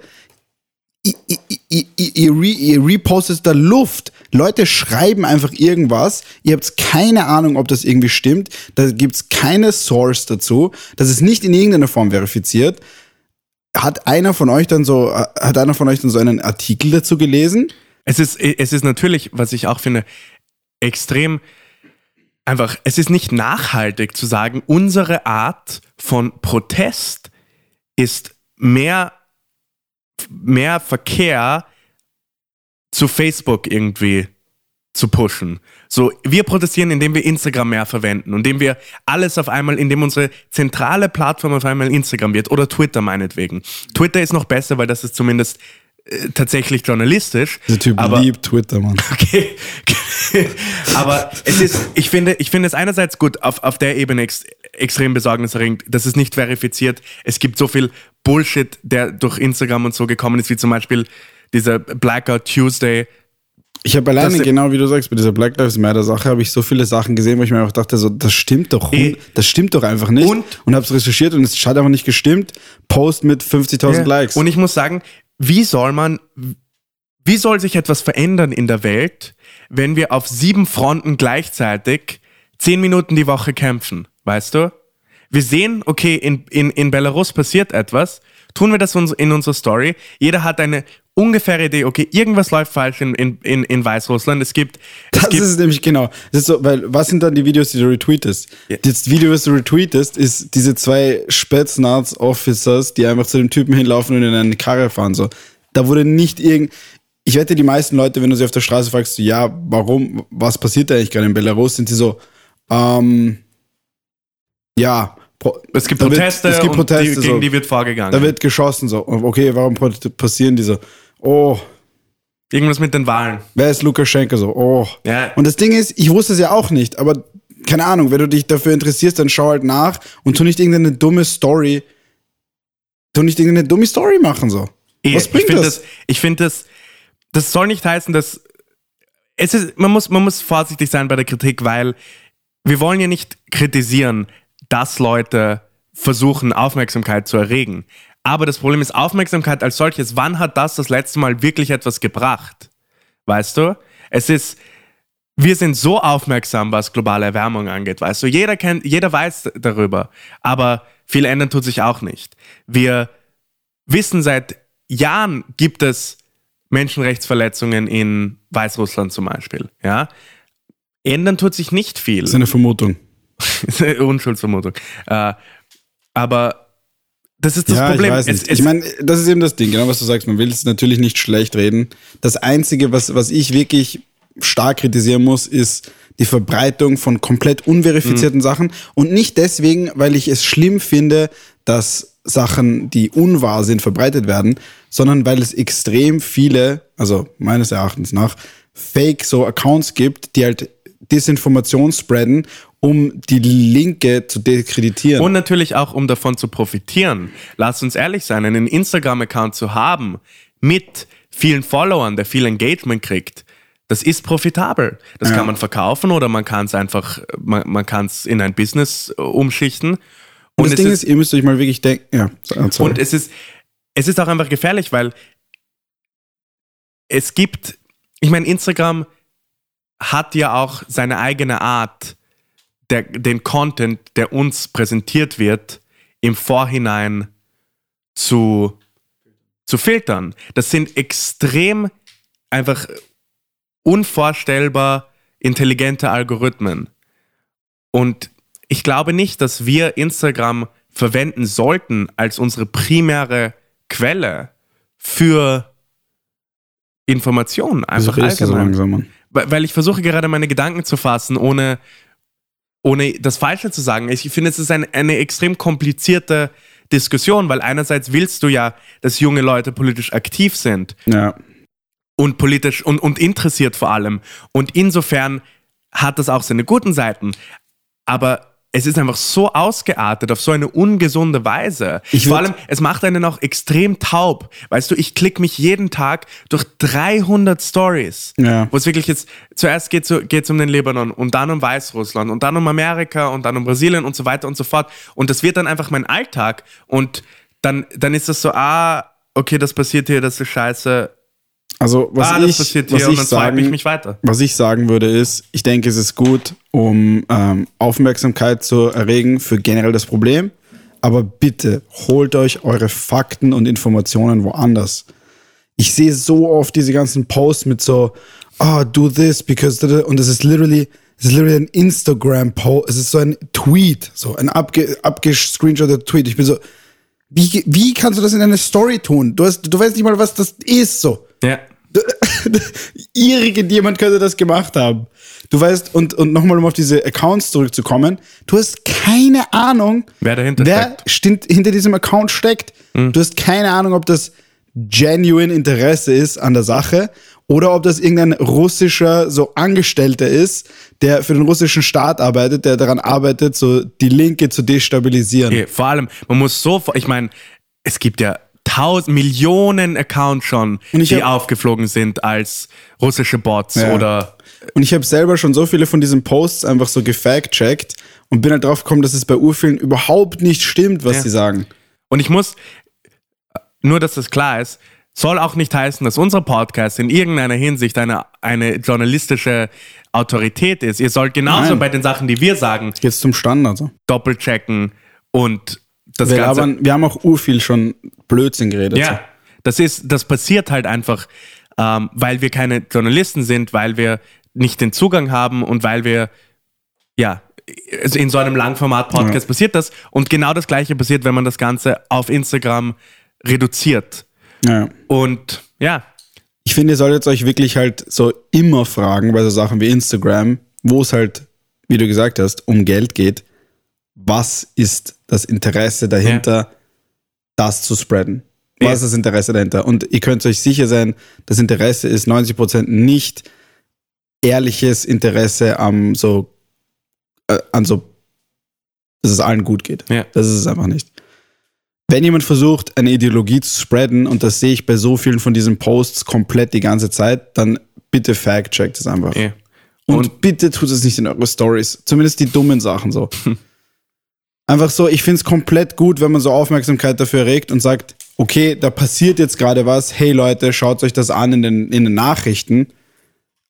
ihr, re, ihr repostet da Luft. Leute schreiben einfach irgendwas. Ihr habt keine Ahnung, ob das irgendwie stimmt. Da gibt's keine Source dazu. Das ist nicht in irgendeiner Form verifiziert. Hat einer von euch dann so, äh, hat einer von euch dann so einen Artikel dazu gelesen? Es ist, es ist natürlich, was ich auch finde, extrem einfach, es ist nicht nachhaltig zu sagen, unsere Art von Protest ist mehr, mehr Verkehr zu Facebook irgendwie zu pushen. So, wir protestieren, indem wir Instagram mehr verwenden, indem wir alles auf einmal, indem unsere zentrale Plattform auf einmal Instagram wird oder Twitter meinetwegen. Twitter ist noch besser, weil das ist zumindest äh, tatsächlich journalistisch. Dieser Typ aber, liebt Twitter, Mann. Okay. Aber es ist, ich finde, ich finde es einerseits gut, auf, auf der Ebene extrem besorgniserregend, das ist nicht verifiziert. Es gibt so viel Bullshit, der durch Instagram und so gekommen ist, wie zum Beispiel dieser Blackout Tuesday. Ich habe alleine, Das- genau wie du sagst, bei dieser Black Lives Matter Sache habe ich so viele Sachen gesehen, wo ich mir einfach dachte, so, das stimmt doch, Eh. das stimmt doch einfach nicht. Und- und habe es recherchiert und es hat einfach nicht gestimmt. Post mit 50.000 Likes. Und ich muss sagen, wie soll man, wie soll sich etwas verändern in der Welt, wenn wir auf sieben Fronten gleichzeitig zehn Minuten die Woche kämpfen? Weißt du? Wir sehen, okay, in, in, in Belarus passiert etwas, tun wir das in unserer Story. Jeder hat eine ungefähre Idee, okay, irgendwas läuft falsch in, in, in, in Weißrussland. Es gibt. Es das gibt, ist nämlich genau. Das ist so, weil, was sind dann die Videos, die du retweetest? Ja. Das Video, was du retweetest, ist diese zwei Spetsnaz-Officers, die einfach zu dem Typen hinlaufen und in eine Karre fahren. So. Da wurde nicht irgend. Ich wette, die meisten Leute, wenn du sie auf der Straße fragst, ja, warum, was passiert da eigentlich gerade in Belarus, sind sie so, ähm, ja, es gibt da wird- Proteste, es gibt Proteste die, so. gegen die wird vorgegangen. Da wird geschossen, so, okay, warum passieren die so? Oh, Irgendwas mit den Wahlen. wer ist Lukaschenko so? Oh. Ja. Und das Ding ist, ich wusste es ja auch nicht, aber keine Ahnung, wenn du dich dafür interessierst, dann schau halt nach und tu nicht irgendeine dumme Story, tu nicht irgendeine dumme Story machen so. Eh, Was bringt ich finde das? das? Ich finde das, das soll nicht heißen, dass es ist, man muss, man muss vorsichtig sein bei der Kritik, weil wir wollen ja nicht kritisieren, dass Leute versuchen, Aufmerksamkeit zu erregen. Aber das Problem ist Aufmerksamkeit als solches. Wann hat das das letzte Mal wirklich etwas gebracht? Weißt du? Es ist, wir sind so aufmerksam, was globale Erwärmung angeht. Weißt du, jeder kennt, jeder weiß darüber. Aber viel ändern tut sich auch nicht. Wir wissen seit Jahren gibt es Menschenrechtsverletzungen in Weißrussland zum Beispiel. Ja? Ändern tut sich nicht viel. Das ist eine Vermutung. Unschuldsvermutung. Äh, aber das ist das ja, Problem. ich weiß Es- nicht. es- ich meine, das ist eben das Ding, genau was du sagst. Man will es natürlich nicht schlecht reden. Das Einzige, was, was ich wirklich stark kritisieren muss, ist die Verbreitung von komplett unverifizierten Sachen. Und nicht deswegen, weil ich es schlimm finde, dass Sachen, die unwahr sind, verbreitet werden, sondern weil es extrem viele, also meines Erachtens nach, Fake so Accounts gibt, die halt Desinformation spreaden, um die Linke zu diskreditieren. Und natürlich auch, um davon zu profitieren. Lass uns ehrlich sein, einen Instagram-Account zu haben mit vielen Followern, der viel Engagement kriegt, das ist profitabel. Das Ja. kann man verkaufen oder man kann es einfach, man, man kann es in ein Business äh, umschichten. Und das es Ding ist, ihr müsst euch mal wirklich denken, ja, sorry. Und es ist, es ist auch einfach gefährlich, weil es gibt, ich meine, Instagram hat ja auch seine eigene Art, der, den Content, der uns präsentiert wird, im Vorhinein zu, zu filtern. Das sind extrem einfach unvorstellbar intelligente Algorithmen. Und ich glaube nicht, dass wir Instagram verwenden sollten als unsere primäre Quelle für Informationen. Einfach redest du so allgemein. langsam, Mann? Weil ich versuche gerade meine Gedanken zu fassen, ohne, ohne das Falsche zu sagen. Ich finde, es ist ein, eine extrem komplizierte Diskussion, weil einerseits willst du ja, dass junge Leute politisch aktiv sind Ja. und politisch und, und interessiert vor allem. Und insofern hat das auch seine guten Seiten. Aber es ist einfach so ausgeartet auf so eine ungesunde Weise. Ich vor allem, es macht einen auch extrem taub. Weißt du, ich klicke mich jeden Tag durch 300 Stories, Ja. wo es wirklich jetzt, zuerst geht es um den Libanon und dann um Weißrussland und dann um Amerika und dann um Brasilien und so weiter und so fort. Und das wird dann einfach mein Alltag. Und dann, dann ist das so, ah, okay, das passiert hier, das ist scheiße. Also, was ah, das ich, passiert was ich sagen, ich mich weiter. was ich sagen würde, ist, ich denke, es ist gut, um ähm, Aufmerksamkeit zu erregen für generell das Problem. Aber bitte holt euch eure Fakten und Informationen woanders. Ich sehe so oft diese ganzen Posts mit so, ah, do this because und es ist literally, es ist literally ein Instagram Post, es ist so ein Tweet, so ein abge, Tweet. Ich bin so, wie, wie kannst du das in eine Story tun? Du hast, du weißt nicht mal, was das ist, so. Ja. Irgendjemand könnte das gemacht haben. Du weißt, und, und nochmal, um auf diese Accounts zurückzukommen, du hast keine Ahnung, Wer dahinter wer steckt. hinter diesem Account steckt. Du hast keine Ahnung, ob das genuine Interesse ist an der Sache oder ob das irgendein russischer so Angestellter ist, der für den russischen Staat arbeitet, der daran arbeitet, so die Linke zu destabilisieren. Okay, vor allem, man muss so, ich meine, es gibt ja tausend Millionen Accounts schon, die hab- aufgeflogen sind als russische Bots Ja. oder Und ich habe selber schon so viele von diesen Posts einfach so gefact-checkt und bin halt drauf gekommen, dass es bei urvielen überhaupt nicht stimmt, was Ja. sie sagen. Und ich muss, nur dass das klar ist, soll auch nicht heißen, dass unser Podcast in irgendeiner Hinsicht eine, eine journalistische Autorität ist. Ihr sollt genauso Nein. bei den Sachen, die wir sagen, Jetzt zum Standard. So. doppelchecken und das Wir, Ganze. labern, wir haben auch urviel schon Blödsinn geredet. Ja, das ist, das passiert halt einfach, ähm, weil wir keine Journalisten sind, weil wir nicht den Zugang haben und weil wir, ja, also in so einem Langformat-Podcast Ja. passiert das. Und genau das Gleiche passiert, wenn man das Ganze auf Instagram reduziert. Ja. Und ja, Ich finde, ihr solltet euch wirklich halt so immer fragen bei so Sachen wie Instagram, wo es halt, wie du gesagt hast, um Geld geht. Was ist das Interesse dahinter, das zu spreaden? Was Ja. ist das Interesse dahinter? Und ihr könnt euch sicher sein, das Interesse ist 90% nicht ehrliches Interesse am so, äh, an so, dass es allen gut geht. Ja. Das ist es einfach nicht. Wenn jemand versucht, eine Ideologie zu spreaden, und das sehe ich bei so vielen von diesen Posts komplett die ganze Zeit, dann bitte fact-checkt es einfach. eh. Und, bitte tut es nicht in eure Stories. Zumindest die dummen Sachen so. Einfach so, ich finde es komplett gut, wenn man so Aufmerksamkeit dafür erregt und sagt, okay, da passiert jetzt gerade was, hey Leute, schaut euch das an in den, in den Nachrichten.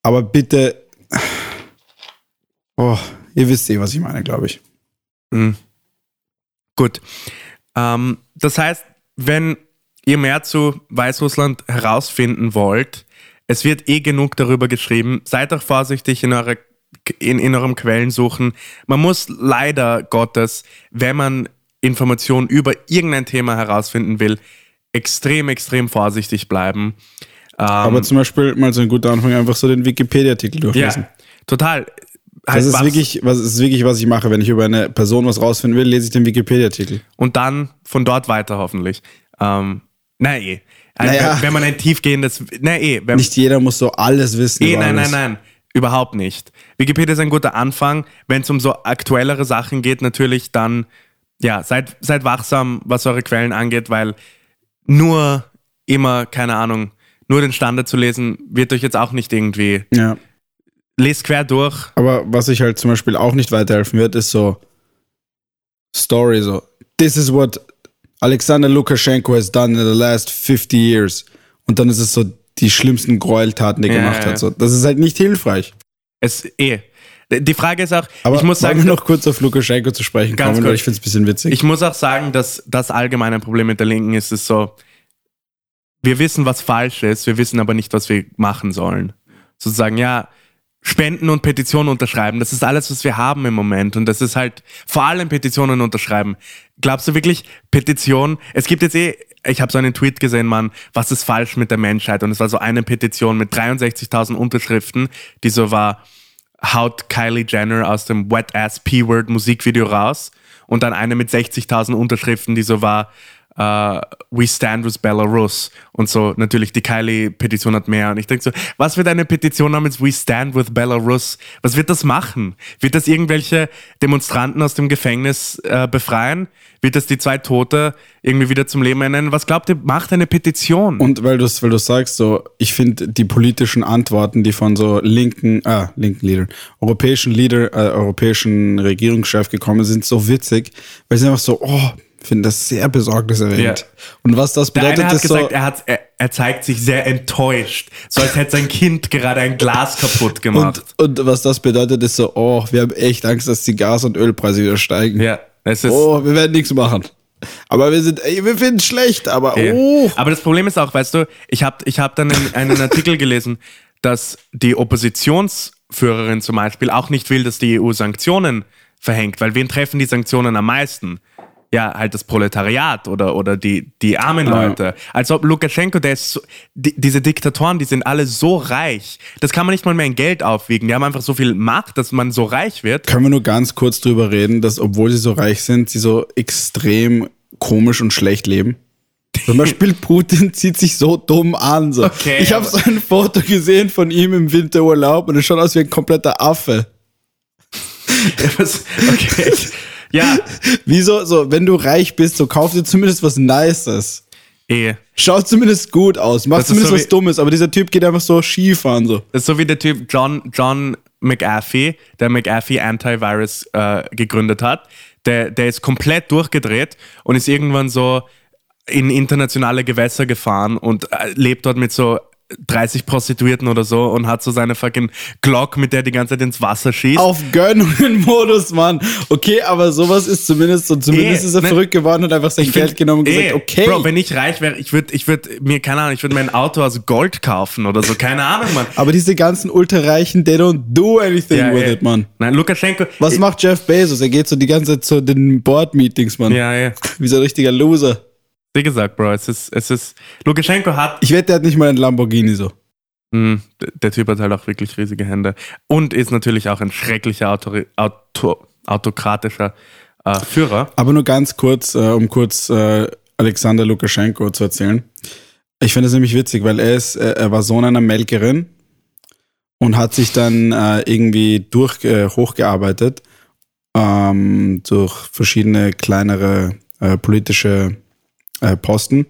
Aber bitte, oh, ihr wisst eh, was ich meine, glaube ich. Mhm. Gut. Ähm, das heißt, wenn ihr mehr zu Weißrussland herausfinden wollt, es wird eh genug darüber geschrieben. Seid auch vorsichtig in, eure, in, in eurem Quellensuchen. Man muss leider Gottes, wenn man Informationen über irgendein Thema herausfinden will, extrem, extrem vorsichtig bleiben. Ähm, Aber zum Beispiel mal so ein guter Anfang, einfach so den Wikipedia-Artikel durchlesen. ja, total. Das Halt ist was- wirklich, was ist wirklich, was ich mache. Wenn ich über eine Person was rausfinden will, lese ich den Wikipedia-Artikel. und dann von dort weiter hoffentlich. Ähm, na eh. Also, Naja. Wenn man ein tiefgehendes, na eh. Nicht jeder muss so alles wissen. eh, nein, alles. nein, nein. Überhaupt nicht. Wikipedia ist ein guter Anfang. Wenn es um so aktuellere Sachen geht, natürlich dann, ja, seid, seid wachsam, was eure Quellen angeht, weil nur immer, keine Ahnung, nur den Standard zu lesen, wird euch jetzt auch nicht irgendwie. Ja. Lest quer durch. Aber was ich halt zum Beispiel auch nicht weiterhelfen wird, ist so Story, so This is what Alexander Lukaschenko has done in the last 50 years. Und dann ist es so die schlimmsten Gräueltaten, die er Ja, gemacht hat. So, das ist halt nicht hilfreich. Es eh. Die Frage ist auch, Aber ich muss sagen, wir noch kurz auf Lukaschenko zu sprechen Ganz kommen, kurz. ich finde es ein bisschen witzig. Ich muss auch sagen, dass das allgemeine Problem mit der Linken ist, ist so, wir wissen, was falsch ist, wir wissen aber nicht, was wir machen sollen. Sozusagen, ja, Spenden und Petitionen unterschreiben, das ist alles, was wir haben im Moment. Und das ist halt vor allem Petitionen unterschreiben. Glaubst du wirklich, Petition, es gibt jetzt eh, ich habe so einen Tweet gesehen, Mann, was ist falsch mit der Menschheit? Und es war so eine Petition mit 63.000 Unterschriften, die so war, haut Kylie Jenner aus dem Wet Ass P-Word Musikvideo raus und dann eine mit 60.000 Unterschriften, die so war, äh, We Stand with Belarus und so natürlich die Kylie-Petition hat mehr und ich denke so, was wird eine Petition namens We Stand with Belarus? Was wird das machen? Wird das irgendwelche Demonstranten aus dem Gefängnis äh, befreien? Wird das die zwei Tote irgendwie wieder zum Leben ernennen? Was glaubt ihr, macht eine Petition? Und weil du weil sagst, so, ich finde die politischen Antworten, die von so linken, ah, linken Leadern, europäischen Leader, äh, europäischen Regierungschef gekommen sind, so witzig, weil sie einfach so, oh, finde das sehr besorgniserregend. Ja. Und was das Der bedeutet, eine hat ist gesagt, so, er, hat, er, er zeigt sich sehr enttäuscht, so als hätte sein Kind gerade ein Glas kaputt gemacht. und, und was das bedeutet, ist so, oh, wir haben echt Angst, dass die Gas- und Ölpreise wieder steigen. ja, es ist. Oh, wir werden nichts machen. Aber wir sind, ey, wir finden es schlecht, aber Ja. oh. Aber das Problem ist auch, weißt du, ich habe ich hab dann einen, einen Artikel gelesen, dass die Oppositionsführerin zum Beispiel auch nicht will, dass die EU Sanktionen verhängt, weil wen treffen die Sanktionen am meisten? Ja, halt das Proletariat oder, oder die, die armen Ja. Leute. Als ob Lukaschenko, der ist so, die, diese Diktatoren, die sind alle so reich. Das kann man nicht mal mehr in Geld aufwiegen. Die haben einfach so viel Macht, dass man so reich wird. Können wir nur ganz kurz drüber reden, dass obwohl sie so reich sind, sie so extrem komisch und schlecht leben? Zum Beispiel Putin zieht sich so dumm an. So. Okay, ich habe so ein Foto gesehen von ihm im Winterurlaub und es schaut aus wie ein kompletter Affe. Okay. Ja, Wieso, so, wenn du reich bist, so kauf dir zumindest was Nices. eh. Schaut zumindest gut aus, mach zumindest so was Dummes, aber dieser Typ geht einfach so Skifahren so. Das ist so wie der Typ John, John McAfee, der McAfee Antivirus äh, gegründet hat. Der, der ist komplett durchgedreht und ist irgendwann so in internationale Gewässer gefahren und äh, lebt dort mit so 30 Prostituierten oder so und hat so seine fucking Glock, mit der die ganze Zeit ins Wasser schießt. Auf Gönnungen-Modus, Mann. Okay, aber sowas ist zumindest so, zumindest Eh, ist er ne- verrückt geworden und einfach sein Geld find- genommen und gesagt, eh, okay. Bro, wenn ich reich wäre, ich würde ich würd mir, keine Ahnung, ich würde mir ein Auto aus Gold kaufen oder so, keine Ahnung, Mann. aber diese ganzen Ultrareichen, they don't do anything Ja, with eh. it, Mann. Nein, Lukaschenko. Was macht Jeff Bezos? Er geht so die ganze Zeit zu den Board-Meetings, Mann. Ja, ja. Wie so ein richtiger Loser. Wie gesagt, Bro, es ist, es ist, Lukaschenko hat Ich wette, der hat nicht mal einen Lamborghini so. Mm, d- Der Typ hat halt auch wirklich riesige Hände und ist natürlich auch ein schrecklicher Autori Auto autokratischer äh, Führer. Aber nur ganz kurz, äh, um kurz äh, Alexander Lukaschenko zu erzählen. Ich finde es nämlich witzig, weil er ist, äh, er war Sohn einer Melkerin und hat sich dann äh, irgendwie durch äh, hochgearbeitet ähm, durch verschiedene kleinere politische äh, Posten,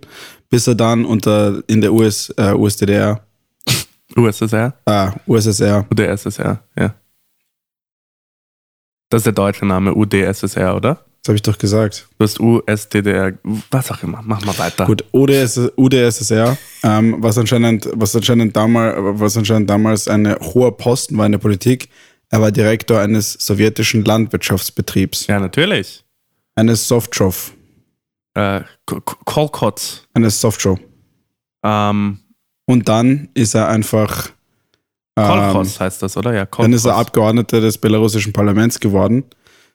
bis er dann unter in der US, äh, USDR, USSR äh, USSR, oder SSR, ja. Das ist der deutsche Name, UdSSR, oder? das habe ich doch gesagt. Du hast USDDR, was auch immer. Mach mal weiter. Gut, UdS, UdSSR, ähm, was, anscheinend, was, anscheinend damals, was anscheinend damals ein hoher Posten war in der Politik. Er war Direktor eines sowjetischen Landwirtschaftsbetriebs, Ja, natürlich. eines Softshow, Äh, Kolkotz. eines Softshow. Ähm, Und dann ist er einfach, ähm, heißt das, oder? Ja, dann ist er. Abgeordneter des belarussischen Parlaments geworden.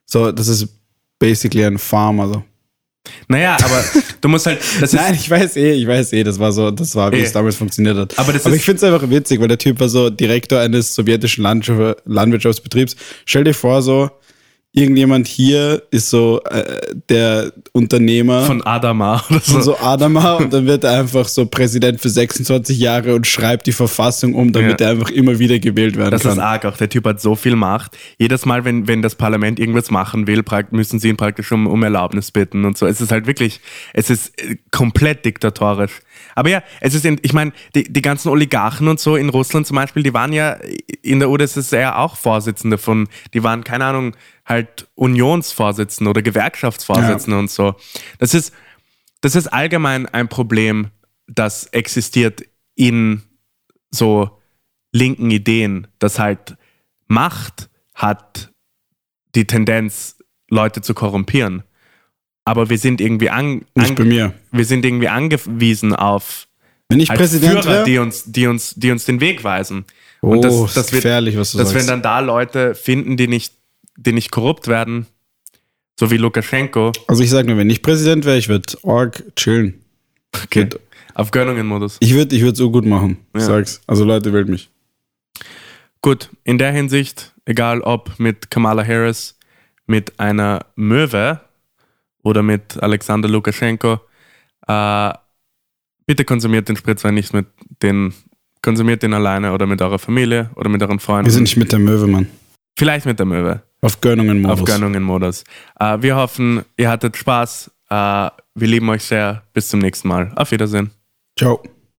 So, das ist basically ein Farmer. So. Naja, aber du musst halt, Nein, ich weiß eh, ich weiß eh, das war so, das war, wie Eh. es damals funktioniert hat. Aber Aber ich finde es einfach witzig, weil der Typ war so Direktor eines sowjetischen Landwirtschaftsbetriebs. Stell dir vor, so, irgendjemand hier ist so äh, der Unternehmer von Adama oder so. von so Adama und dann wird er einfach so Präsident für 26 Jahre und schreibt die Verfassung um, damit Ja. er einfach immer wieder gewählt werden Das kann. ist arg auch. Der Typ hat so viel Macht. Jedes Mal, wenn, wenn das Parlament irgendwas machen will, müssen sie ihn praktisch um, um Erlaubnis bitten und so. Es ist halt wirklich, es ist äh, komplett diktatorisch. Aber ja, es ist, in, ich meine, die, die ganzen Oligarchen und so in Russland zum Beispiel, die waren ja in der UdSSR auch Vorsitzende von, die waren, keine Ahnung, halt Unionsvorsitzende oder Gewerkschaftsvorsitzende und so. Das ist, das ist allgemein ein Problem, das existiert in so linken Ideen, dass halt Macht hat die Tendenz, Leute zu korrumpieren. Aber wir sind irgendwie an, Nicht bei an mir. wir sind irgendwie angewiesen auf Wenn ich Präsident Führer, die wäre, uns, die uns, die uns den Weg weisen. oh, das, ist wir, gefährlich, was du dass wir sagst. dann da Leute finden, die nicht, die nicht korrupt werden, so wie Lukaschenko, also ich sage nur, wenn ich Präsident wäre, ich würde org chillen. okay. Gut. auf Gönnungen-Modus. Ich würde ich würd so gut machen, ich Ja. sag's. Also Leute, wählt mich. Gut, in der Hinsicht, egal ob mit Kamala Harris, mit einer Möwe oder mit Alexander Lukaschenko, äh, bitte konsumiert den Spritzwein nicht mit den, konsumiert den alleine oder mit eurer Familie oder mit euren Freunden. Wir sind nicht mit der Möwe, Mann. Vielleicht mit der Möwe. Auf Gönnungen-Modus. Auf Gönnungen-Modus. Äh, wir hoffen, ihr hattet Spaß. Äh, wir lieben euch sehr. Bis zum nächsten Mal. Auf Wiedersehen. Ciao.